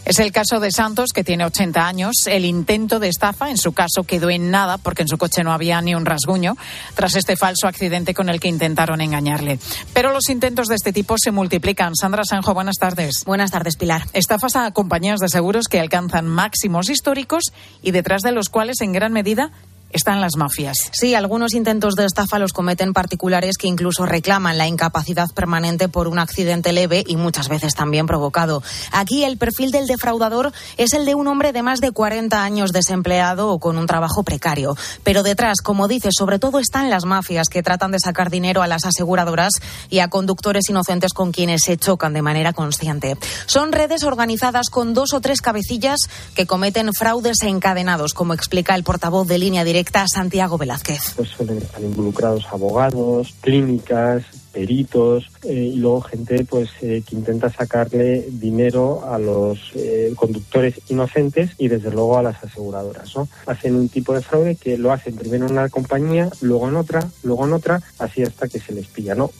Es el caso de Santos, que tiene 80 años. El intento de estafa, en su caso, quedó en nada porque en su coche no había ni un rasguño tras este falso accidente con el que intentaron engañarle. Pero los intentos de este tipo se multiplican. Sandra Sanjo, buenas tardes. Buenas tardes, Pilar. Estafas a compañías de seguros que alcanzan máximos históricos y detrás de los cuales, en gran medida, están las mafias. Sí, algunos intentos de estafa los cometen particulares que incluso reclaman la incapacidad permanente por un accidente leve y muchas veces también provocado. Aquí el perfil del defraudador es el de un hombre de más de 40 años desempleado o con un trabajo precario. Pero detrás, como dices, sobre todo están las mafias que tratan de sacar dinero a las aseguradoras y a conductores inocentes con quienes se chocan de manera consciente. Son redes organizadas con dos o tres cabecillas que cometen fraudes encadenados, como explica el portavoz de línea directa Santiago Velázquez. Pues suelen estar involucrados abogados, clínicas, peritos eh, y luego gente pues eh, que intenta sacarle dinero a los eh, conductores inocentes y desde luego a las aseguradoras ¿no? hacen un tipo de fraude que lo hacen primero en una compañía luego en otra luego en otra así hasta que se les pilla no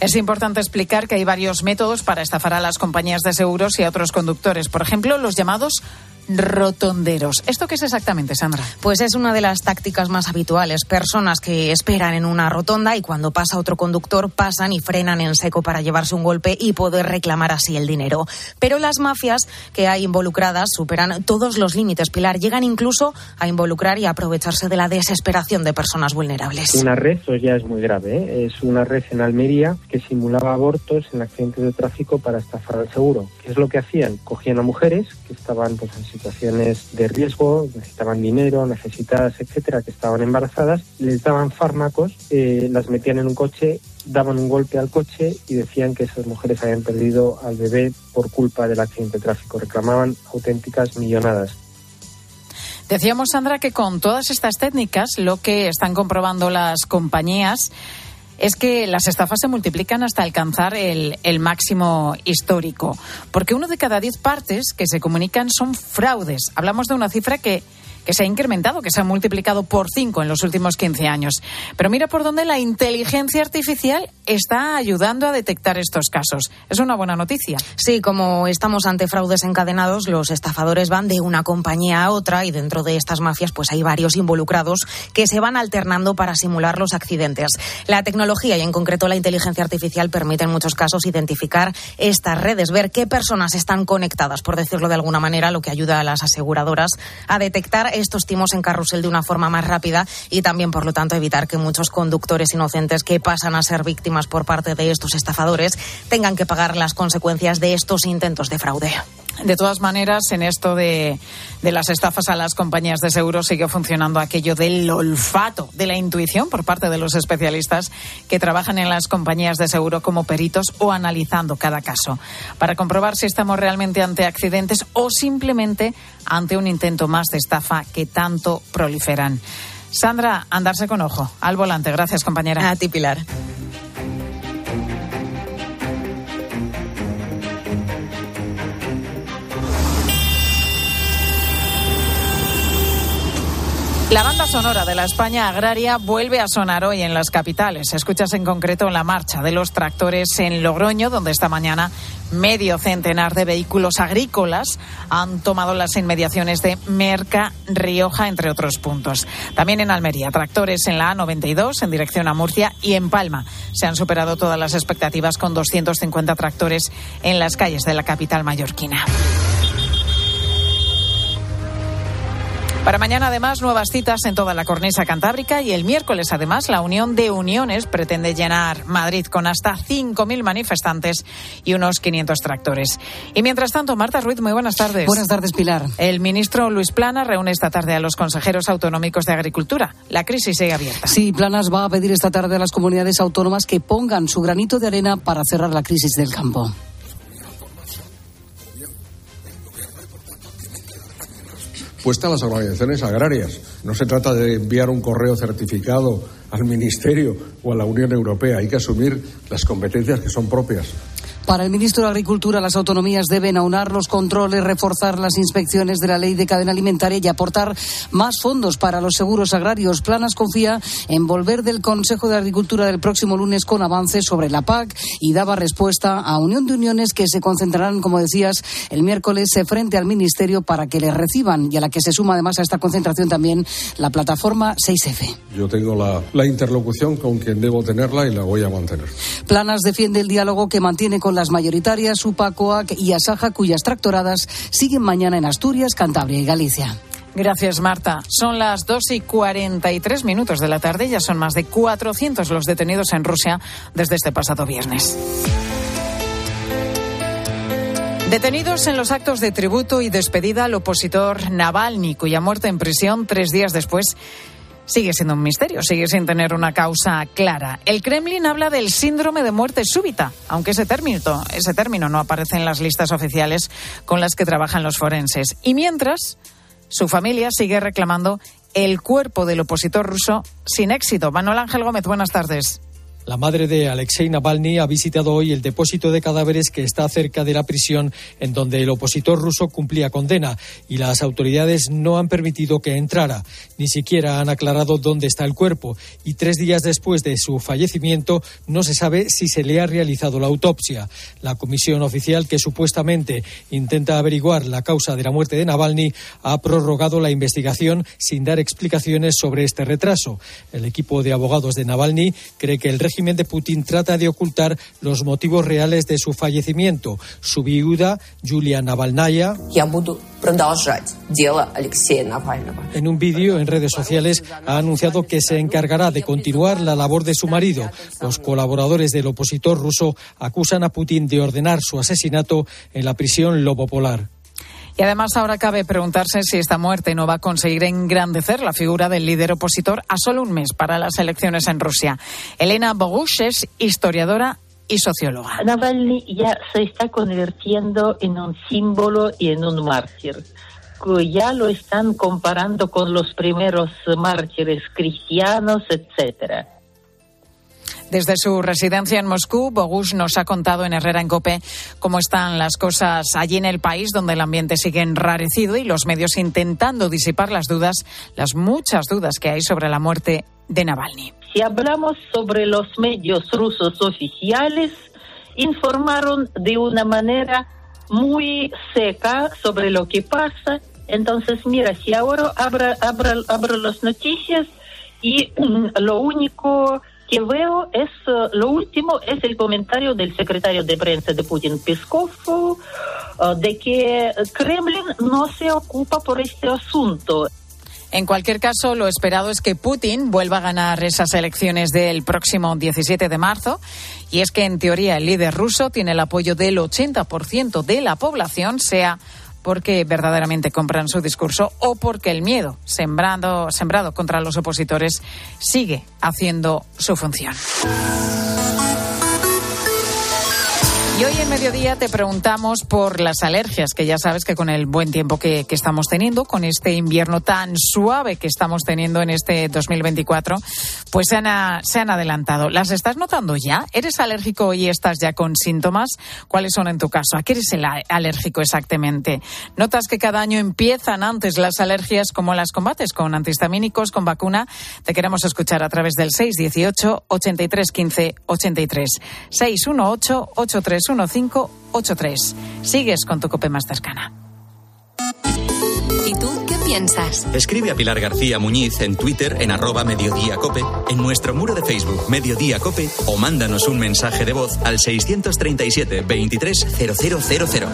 es importante explicar que hay varios métodos para estafar a las compañías de seguros y a otros conductores. Por ejemplo, los llamados rotonderos. ¿Esto qué es exactamente, Sandra? Pues es una de las tácticas más habituales. Personas que esperan en una rotonda y cuando pasa otro conductor pasan y frenan en seco para llevarse un golpe y poder reclamar así el dinero. Pero las mafias que hay involucradas superan todos los límites, Pilar. Llegan incluso a involucrar y a aprovecharse de la desesperación de personas vulnerables. Una red, eso ya es muy grave. ¿eh? Es una red en Almería que simulaba abortos en accidentes de tráfico para estafar al seguro. ¿Qué es lo que hacían? Cogían a mujeres que estaban pues, en situaciones de riesgo, necesitaban dinero, necesitadas, etcétera, que estaban embarazadas, les daban fármacos, eh, las metían en un coche, daban un golpe al coche y decían que esas mujeres habían perdido al bebé por culpa del accidente de tráfico. Reclamaban auténticas millonadas. Decíamos, Sandra, que con todas estas técnicas lo que están comprobando las compañías es que las estafas se multiplican hasta alcanzar el, el, máximo histórico, porque uno de cada diez partes que se comunican son fraudes. Hablamos de una cifra que que se ha incrementado, que se ha multiplicado por cinco en los últimos 15 años. Pero mira por dónde la inteligencia artificial está ayudando a detectar estos casos. Es una buena noticia. Sí, como estamos ante fraudes encadenados, los estafadores van de una compañía a otra y dentro de estas mafias pues hay varios involucrados que se van alternando para simular los accidentes. La tecnología y en concreto la inteligencia artificial permite en muchos casos identificar estas redes, ver qué personas están conectadas, por decirlo de alguna manera, lo que ayuda a las aseguradoras a detectar estos timos en carrusel de una forma más rápida y también, por lo tanto, evitar que muchos conductores inocentes que pasan a ser víctimas por parte de estos estafadores tengan que pagar las consecuencias de estos intentos de fraude. De todas maneras, en esto de, de, las estafas a las compañías de seguros sigue funcionando aquello del olfato, de la intuición por parte de los especialistas que trabajan en las compañías de seguro como peritos o analizando cada caso, para comprobar si estamos realmente ante accidentes o simplemente ante un intento más de estafa que tanto proliferan. Sandra, andarse con ojo. Al volante. Gracias, compañera. A ti, Pilar. La banda sonora de la España agraria vuelve a sonar hoy en las capitales. Escuchas en concreto la marcha de los tractores en Logroño, donde esta mañana medio centenar de vehículos agrícolas han tomado las inmediaciones de Merca, Rioja, entre otros puntos. También en Almería, tractores en la A92 en dirección a Murcia y en Palma. Se han superado todas las expectativas con 250 tractores en las calles de la capital mallorquina. Para mañana, además, nuevas citas en toda la cornisa cantábrica y el miércoles, además, la Unión de Uniones pretende llenar Madrid con hasta 5.000 manifestantes y unos 500 tractores. Y mientras tanto, Marta Ruiz, muy buenas tardes. Buenas tardes, Pilar. El ministro Luis Plana reúne esta tarde a los consejeros autonómicos de Agricultura. La crisis sigue abierta. Sí, Planas va a pedir esta tarde a las comunidades autónomas que pongan su granito de arena para cerrar la crisis del campo. Puesta a las organizaciones agrarias. No se trata de enviar un correo certificado al Ministerio o a la Unión Europea. Hay que asumir las competencias que son propias. Para el ministro de Agricultura, las autonomías deben aunar los controles, reforzar las inspecciones de la ley de cadena alimentaria y aportar más fondos para los seguros agrarios. Planas confía en volver del Consejo de Agricultura del próximo lunes con avances sobre la PAC y daba respuesta a Unión de Uniones que se concentrarán, como decías, el miércoles frente al Ministerio para que le reciban y a la que se suma además a esta concentración también la plataforma 6F. Yo tengo la, la interlocución con quien debo tenerla y la voy a mantener. Planas defiende el diálogo que mantiene con las mayoritarias UPACOAC y Asaja, cuyas tractoradas siguen mañana en Asturias, Cantabria y Galicia. Gracias, Marta. Son las 2 y 43 minutos de la tarde. Ya son más de 400 los detenidos en Rusia desde este pasado viernes. Detenidos en los actos de tributo y despedida al opositor Navalny, cuya muerte en prisión tres días después sigue siendo un misterio, sigue sin tener una causa clara. El Kremlin habla del síndrome de muerte súbita, aunque ese término, ese término no aparece en las listas oficiales con las que trabajan los forenses. Y mientras, su familia sigue reclamando el cuerpo del opositor ruso sin éxito. Manuel Ángel Gómez, buenas tardes. La madre de Alexei Navalny ha visitado hoy el depósito de cadáveres que está cerca de la prisión en donde el opositor ruso cumplía condena y las autoridades no han permitido que entrara. Ni siquiera han aclarado dónde está el cuerpo y tres días después de su fallecimiento no se sabe si se le ha realizado la autopsia. La comisión oficial que supuestamente intenta averiguar la causa de la muerte de Navalny ha prorrogado la investigación sin dar explicaciones sobre este retraso. El equipo de abogados de Navalny cree que el régimen de Putin trata de ocultar los motivos reales de su fallecimiento. Su viuda, Julia Navalnaya, en un vídeo en redes sociales ha anunciado que se encargará de continuar la labor de su marido. Los colaboradores del opositor ruso acusan a Putin de ordenar su asesinato en la prisión Lobo Polar. Y además ahora cabe preguntarse si esta muerte no va a conseguir engrandecer la figura del líder opositor a solo un mes para las elecciones en Rusia. Elena Bogush es historiadora y socióloga. Navalny ya se está convirtiendo en un símbolo y en un mártir. Ya lo están comparando con los primeros mártires cristianos, etcétera. Desde su residencia en Moscú, Bogus nos ha contado en Herrera en Cope cómo están las cosas allí en el país, donde el ambiente sigue enrarecido y los medios intentando disipar las dudas, las muchas dudas que hay sobre la muerte de Navalny. Si hablamos sobre los medios rusos oficiales, informaron de una manera muy seca sobre lo que pasa. Entonces, mira, si ahora abro, abro las noticias y lo único que veo es uh, lo último es el comentario del secretario de prensa de Putin, Peskov, uh, de que Kremlin no se ocupa por este asunto. En cualquier caso, lo esperado es que Putin vuelva a ganar esas elecciones del próximo 17 de marzo. Y es que, en teoría, el líder ruso tiene el apoyo del 80% de la población, sea porque verdaderamente compran su discurso o porque el miedo sembrado, sembrado contra los opositores sigue haciendo su función. Hoy en mediodía te preguntamos por las alergias, que ya sabes que con el buen tiempo que, estamos teniendo, con este invierno tan suave que estamos teniendo en este 2024, pues se han, se han adelantado. ¿Las estás notando ya? ¿Eres alérgico y estás ya con síntomas? ¿Cuáles son en tu caso? ¿A qué eres el alérgico exactamente? ¿Notas que cada año empiezan antes las alergias como las combates con antihistamínicos, con vacuna? Te queremos escuchar a través del 618 83 15 83 618 83 1583. Sigues con tu cope más cercana. ¿Y tú qué piensas? Escribe a Pilar García Muñiz en Twitter en arroba Mediodía Cope, en nuestro muro de Facebook Mediodía Cope o mándanos un mensaje de voz al 637 230000.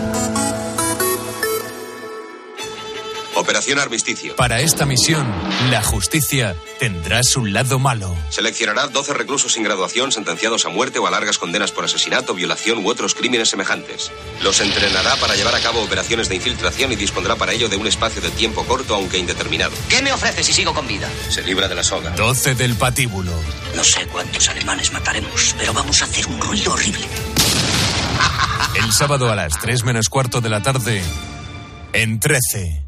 Operación Armisticio. Para esta misión, la justicia tendrá su lado malo. Seleccionará 12 reclusos sin graduación sentenciados a muerte o a largas condenas por asesinato, violación u otros crímenes semejantes. Los entrenará para llevar a cabo operaciones de infiltración y dispondrá para ello de un espacio de tiempo corto aunque indeterminado. ¿Qué me ofrece si sigo con vida? Se libra de la soga. 12 del patíbulo. No sé cuántos alemanes mataremos, pero vamos a hacer un ruido horrible. El sábado a las 3 menos cuarto de la tarde, en 13.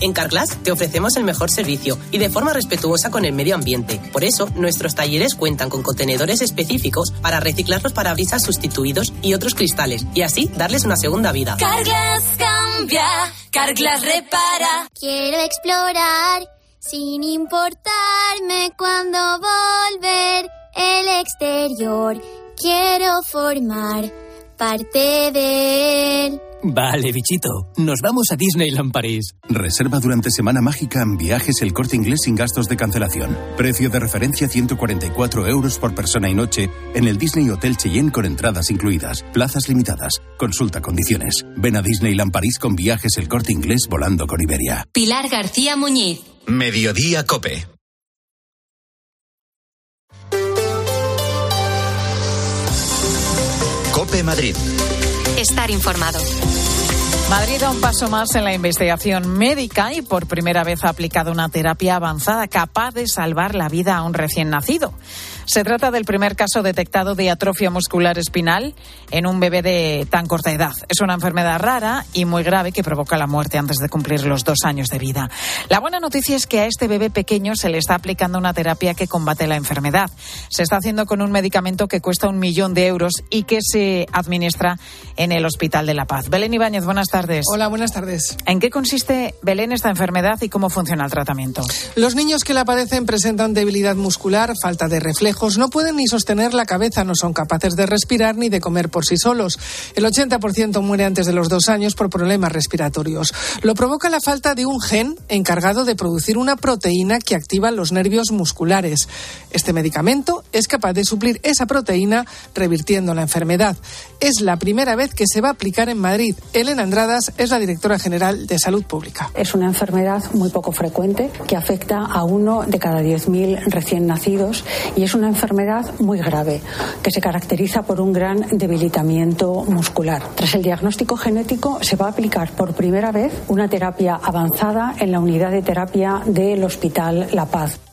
En Carglass te ofrecemos el mejor servicio y de forma respetuosa con el medio ambiente. Por eso, nuestros talleres cuentan con contenedores específicos para reciclar los parabrisas sustituidos y otros cristales y así darles una segunda vida. Carglass cambia, Carglass repara. Quiero explorar sin importarme cuando volver el exterior. Quiero formar parte de él. Vale, bichito. Nos vamos a Disneyland París. Reserva durante Semana Mágica en viajes el corte inglés sin gastos de cancelación. Precio de referencia 144 euros por persona y noche en el Disney Hotel Cheyenne con entradas incluidas. Plazas limitadas. Consulta condiciones. Ven a Disneyland París con viajes el corte inglés volando con Iberia. Pilar García Muñiz. Mediodía Cope. Cope Madrid. Estar informado. Madrid da un paso más en la investigación médica y por primera vez ha aplicado una terapia avanzada capaz de salvar la vida a un recién nacido. Se trata del primer caso detectado de atrofia muscular espinal en un bebé de tan corta edad. Es una enfermedad rara y muy grave que provoca la muerte antes de cumplir los dos años de vida. La buena noticia es que a este bebé pequeño se le está aplicando una terapia que combate la enfermedad. Se está haciendo con un medicamento que cuesta un millón de euros y que se administra en el Hospital de la Paz. Belén Ibáñez, buenas tardes. Hola, buenas tardes. ¿En qué consiste, Belén, esta enfermedad y cómo funciona el tratamiento? Los niños que la padecen presentan debilidad muscular, falta de reflejo no pueden ni sostener la cabeza, no son capaces de respirar ni de comer por sí solos. El 80% muere antes de los dos años por problemas respiratorios. Lo provoca la falta de un gen encargado de producir una proteína que activa los nervios musculares. Este medicamento es capaz de suplir esa proteína revirtiendo la enfermedad. Es la primera vez que se va a aplicar en Madrid. Elena Es la directora general de Salud Pública. Es una enfermedad muy poco frecuente que afecta a uno de cada 10.000 recién nacidos y es una enfermedad muy grave que se caracteriza por un gran debilitamiento muscular. Tras el diagnóstico genético se va a aplicar por primera vez una terapia avanzada en la unidad de terapia del Hospital La Paz.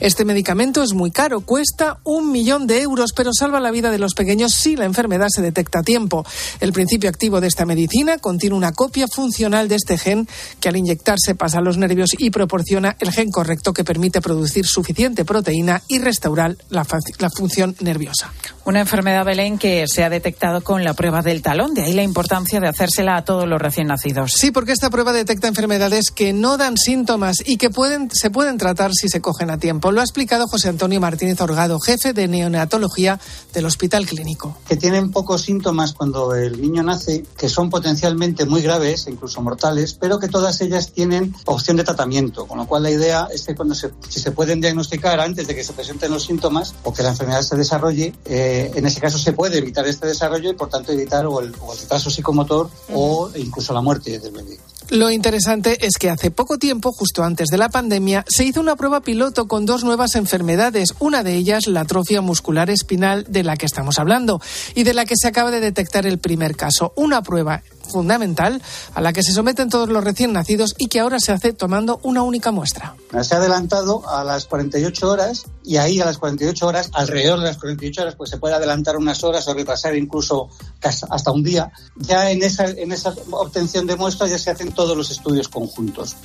Este medicamento es muy caro, cuesta un millón de euros, pero salva la vida de los pequeños si la enfermedad se detecta a tiempo. El principio activo de esta medicina contiene una copia funcional de este gen que al inyectarse pasa a los nervios y proporciona el gen correcto que permite producir suficiente proteína y restaurar la, la función nerviosa. Una enfermedad, Belén, que se ha detectado con la prueba del talón, de ahí la importancia de hacérsela a todos los recién nacidos. Sí, porque esta prueba detecta enfermedades que no dan síntomas y que pueden, se pueden tratar si se cogen a tiempo. Lo ha explicado José Antonio Martínez Orgado, jefe de neonatología del Hospital Clínico. Que tienen pocos síntomas cuando el niño nace, que son potencialmente muy graves, incluso mortales, pero que todas ellas tienen opción de tratamiento. Con lo cual la idea es que cuando si se pueden diagnosticar antes de que se presenten los síntomas o que la enfermedad se desarrolle, eh, en ese caso se puede evitar este desarrollo y por tanto evitar o el, o retraso psicomotor o incluso la muerte del bebé. Lo interesante es que hace poco tiempo, justo antes de la pandemia, se hizo una prueba piloto con dos nuevas enfermedades, una de ellas la atrofia muscular espinal de la que estamos hablando y de la que se acaba de detectar el primer caso. Una prueba fundamental a la que se someten todos los recién nacidos y que ahora se hace tomando una única muestra. Se ha adelantado a las 48 horas y ahí a las 48 horas, alrededor de las 48 horas, pues se puede adelantar unas horas o retrasar incluso hasta un día. Ya en esa, en esa obtención de muestras ya se hacen todos los estudios conjuntos.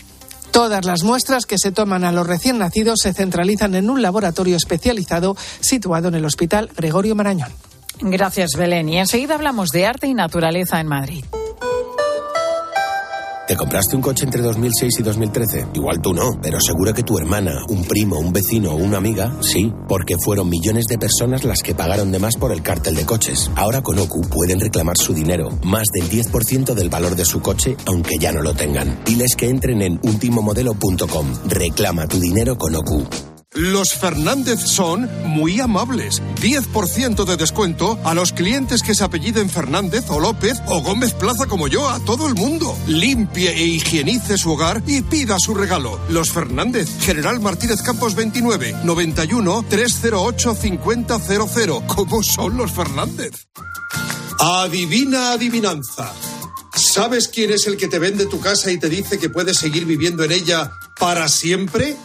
Todas las muestras que se toman a los recién nacidos se centralizan en un laboratorio especializado situado en el Hospital Gregorio Marañón. Gracias, Belén. Y enseguida hablamos de arte y naturaleza en Madrid. ¿Te compraste un coche entre 2006 y 2013? Igual tú no, pero seguro que tu hermana, un primo, un vecino o una amiga, sí, porque fueron millones de personas las que pagaron de más por el cártel de coches. Ahora con OCU pueden reclamar su dinero, más del 10% del valor de su coche, aunque ya no lo tengan. Diles que entren en ultimomodelo.com. Reclama tu dinero con OCU. Los Fernández son muy amables. 10% de descuento a los clientes que se apelliden Fernández o López o Gómez Plaza como yo, a todo el mundo. Limpie e higienice su hogar y pida su regalo. Los Fernández, General Martínez Campos 29, 91 308 5000. ¿Cómo son los Fernández? Adivina adivinanza. ¿Sabes quién es el que te vende tu casa y te dice que puedes seguir viviendo en ella para siempre?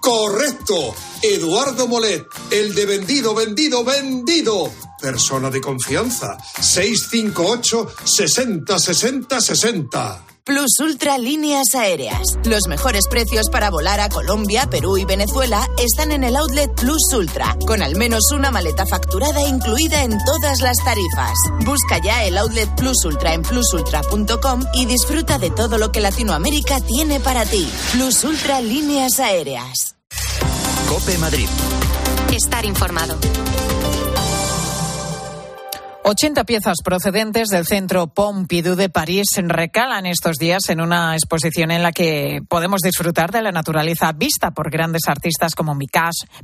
Correcto. Eduardo Molet, el de vendido, vendido, vendido. Persona de confianza. 658 60 60 60. Plus Ultra Líneas Aéreas. Los mejores precios para volar a Colombia, Perú y Venezuela están en el outlet Plus Ultra, con al menos una maleta facturada incluida en todas las tarifas. Busca ya el outlet Plus Ultra en plusultra.com y disfruta de todo lo que Latinoamérica tiene para ti. Plus Ultra Líneas Aéreas. Cope Madrid. Estar informado. 80 piezas procedentes del centro Pompidou de París recalan estos días en una exposición en la que podemos disfrutar de la naturaleza vista por grandes artistas como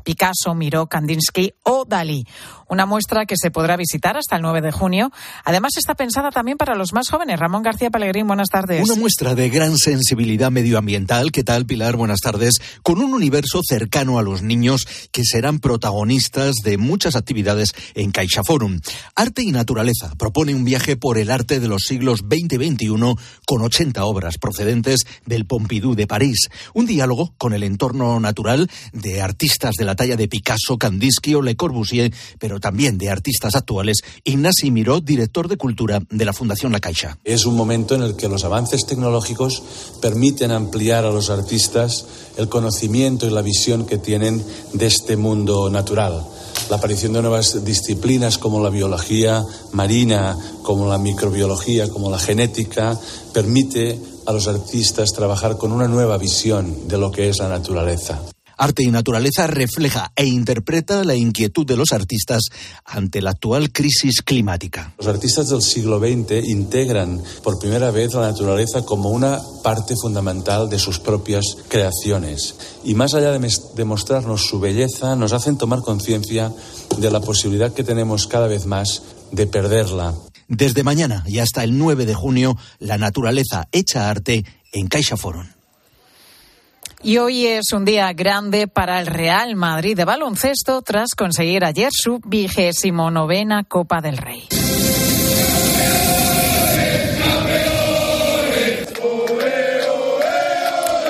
Picasso, Miró, Kandinsky o Dalí. Una muestra que se podrá visitar hasta el 9 de junio. Además, está pensada también para los más jóvenes. Ramón García Pellegrín, buenas tardes. Una muestra de gran sensibilidad medioambiental. ¿Qué tal, Pilar? Buenas tardes. Con un universo cercano a los niños que serán protagonistas de muchas actividades en CaixaForum. Arte y Naturaleza propone un viaje por el arte de los siglos XX y XXI con 80 obras procedentes del Pompidou de París. Un diálogo con el entorno natural de artistas de la talla de Picasso, Kandinsky o Le Corbusier, pero también de artistas actuales. Ignasi Miró, director de Cultura de la Fundación La Caixa. Es un momento en el que los avances tecnológicos permiten ampliar a los artistas el conocimiento y la visión que tienen de este mundo natural la aparición de nuevas disciplinas como la biología marina, como la microbiología, como la genética, permite a los artistas trabajar con una nueva visión de lo que es la naturaleza. Arte y Naturaleza refleja e interpreta la inquietud de los artistas ante la actual crisis climática. Los artistas del siglo XX integran por primera vez la naturaleza como una parte fundamental de sus propias creaciones y más allá de, de mostrarnos su belleza, nos hacen tomar conciencia de la posibilidad que tenemos cada vez más de perderla. Desde mañana y hasta el 9 de junio, la naturaleza hecha arte en Caixa Forum. Y hoy es un día grande para el Real Madrid de baloncesto tras conseguir ayer su vigésimo novena Copa del Rey.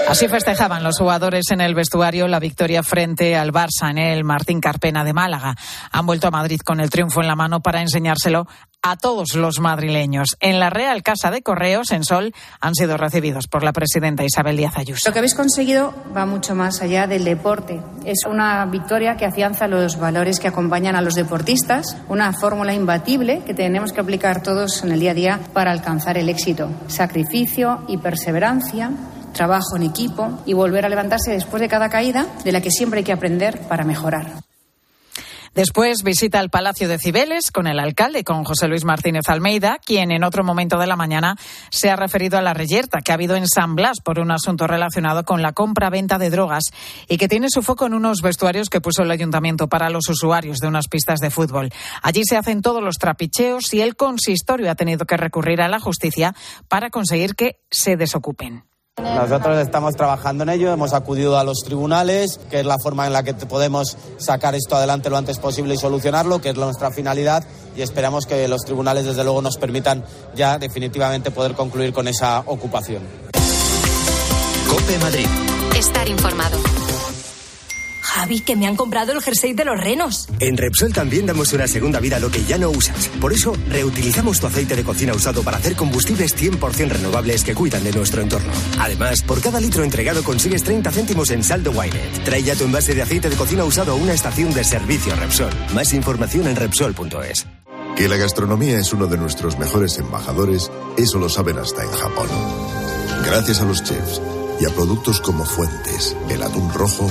Así festejaban los jugadores en el vestuario la victoria frente al Barça en el Martín Carpena de Málaga. Han vuelto a Madrid con el triunfo en la mano para enseñárselo a todos los madrileños. En la Real Casa de Correos, en Sol, han sido recibidos por la presidenta Isabel Díaz Ayuso. Lo que habéis conseguido va mucho más allá del deporte. Es una victoria que afianza los valores que acompañan a los deportistas, una fórmula imbatible que tenemos que aplicar todos en el día a día para alcanzar el éxito. Sacrificio y perseverancia trabajo en equipo y volver a levantarse después de cada caída, de la que siempre hay que aprender para mejorar. Después visita el Palacio de Cibeles con el alcalde, con José Luis Martínez Almeida, quien en otro momento de la mañana se ha referido a la reyerta que ha habido en San Blas por un asunto relacionado con la compra-venta de drogas y que tiene su foco en unos vestuarios que puso el ayuntamiento para los usuarios de unas pistas de fútbol. Allí se hacen todos los trapicheos y el consistorio ha tenido que recurrir a la justicia para conseguir que se desocupen. Nosotros estamos trabajando en ello, hemos acudido a los tribunales, que es la forma en la que podemos sacar esto adelante lo antes posible y solucionarlo, que es nuestra finalidad, y esperamos que los tribunales, desde luego, nos permitan ya definitivamente poder concluir con esa ocupación. Cope Madrid. Estar informado. Javi, que me han comprado el jersey de los renos. En Repsol también damos una segunda vida a lo que ya no usas. Por eso, reutilizamos tu aceite de cocina usado para hacer combustibles 100% renovables que cuidan de nuestro entorno. Además, por cada litro entregado consigues 30 céntimos en saldo Wynet. Trae ya tu envase de aceite de cocina usado a una estación de servicio Repsol. Más información en Repsol.es. Que la gastronomía es uno de nuestros mejores embajadores, eso lo saben hasta en Japón. Gracias a los chefs y a productos como Fuentes, el atún rojo,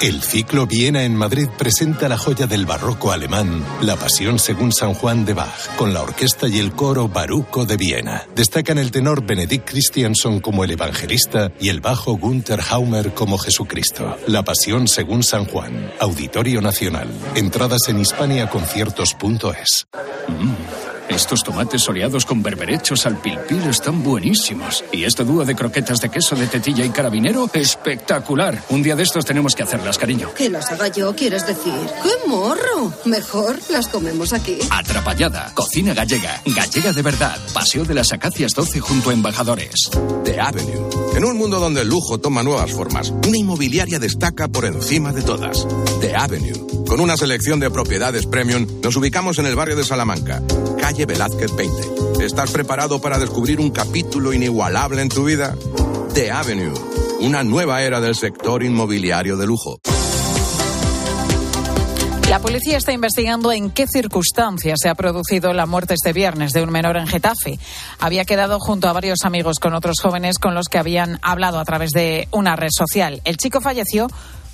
El ciclo Viena en Madrid presenta la joya del barroco alemán, La Pasión según San Juan de Bach, con la orquesta y el coro Baruco de Viena. Destacan el tenor Benedict Christianson como el evangelista y el bajo Gunther Haumer como Jesucristo. La Pasión según San Juan, Auditorio Nacional. Entradas en hispaniaconciertos.es. Estos tomates soleados con berberechos al pilpil están buenísimos. Y este dúo de croquetas de queso de tetilla y carabinero, espectacular. Un día de estos tenemos que hacerlas, cariño. Que las haga yo, quieres decir. ¡Qué morro! Mejor las comemos aquí. Atrapallada, cocina gallega, gallega de verdad. Paseo de las Acacias 12 junto a Embajadores. The Avenue. En un mundo donde el lujo toma nuevas formas, una inmobiliaria destaca por encima de todas. The Avenue. Con una selección de propiedades premium, nos ubicamos en el barrio de Salamanca, calle Velázquez 20. ¿Estás preparado para descubrir un capítulo inigualable en tu vida? The Avenue, una nueva era del sector inmobiliario de lujo. La policía está investigando en qué circunstancias se ha producido la muerte este viernes de un menor en Getafe. Había quedado junto a varios amigos con otros jóvenes con los que habían hablado a través de una red social. El chico falleció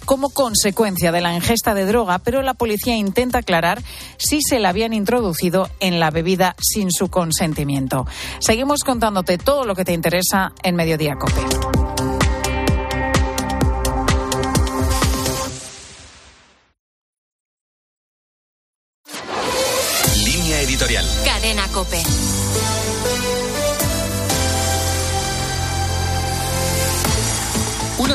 como consecuencia de la ingesta de droga, pero la policía intenta aclarar si se la habían introducido en la bebida sin su consentimiento. Seguimos contándote todo lo que te interesa en Mediodía Cope.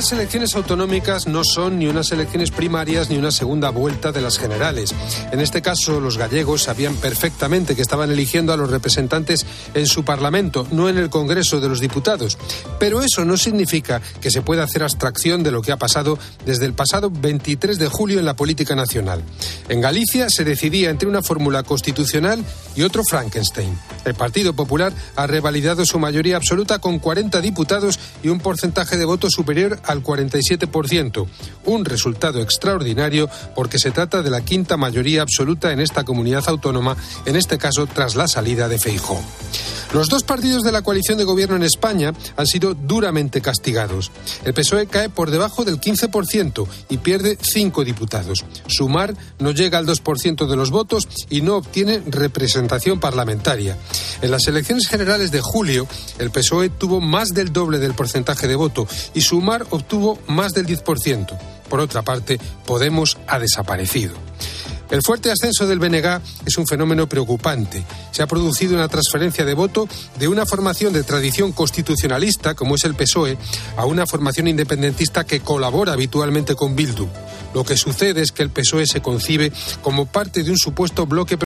Unas elecciones autonómicas no son ni unas elecciones primarias ni una segunda vuelta de las generales. En este caso, los gallegos sabían perfectamente que estaban eligiendo a los representantes en su Parlamento, no en el Congreso de los Diputados. Pero eso no significa que se pueda hacer abstracción de lo que ha pasado desde el pasado 23 de julio en la política nacional. En Galicia se decidía entre una fórmula constitucional y otro Frankenstein. El Partido Popular ha revalidado su mayoría absoluta con 40 diputados y un porcentaje de votos superior al 47%. Un resultado extraordinario porque se trata de la quinta mayoría absoluta en esta comunidad autónoma, en este caso tras la salida de Feijó. Los dos partidos de la coalición de gobierno en España han sido duramente castigados. El PSOE cae por debajo del 15% y pierde cinco diputados. Sumar no llega al 2% de los votos y no obtiene representación parlamentaria. En las elecciones generales de julio, el PSOE tuvo más del doble del porcentaje de voto y Sumar obtuvo más del 10%. Por otra parte, Podemos ha desaparecido. El fuerte ascenso del BNG es un fenómeno preocupante. Se ha producido una transferencia de voto de una formación de tradición constitucionalista, como es el PSOE, a una formación independentista que colabora habitualmente con Bildu. Lo que sucede es que el PSOE se concibe como parte de un supuesto bloque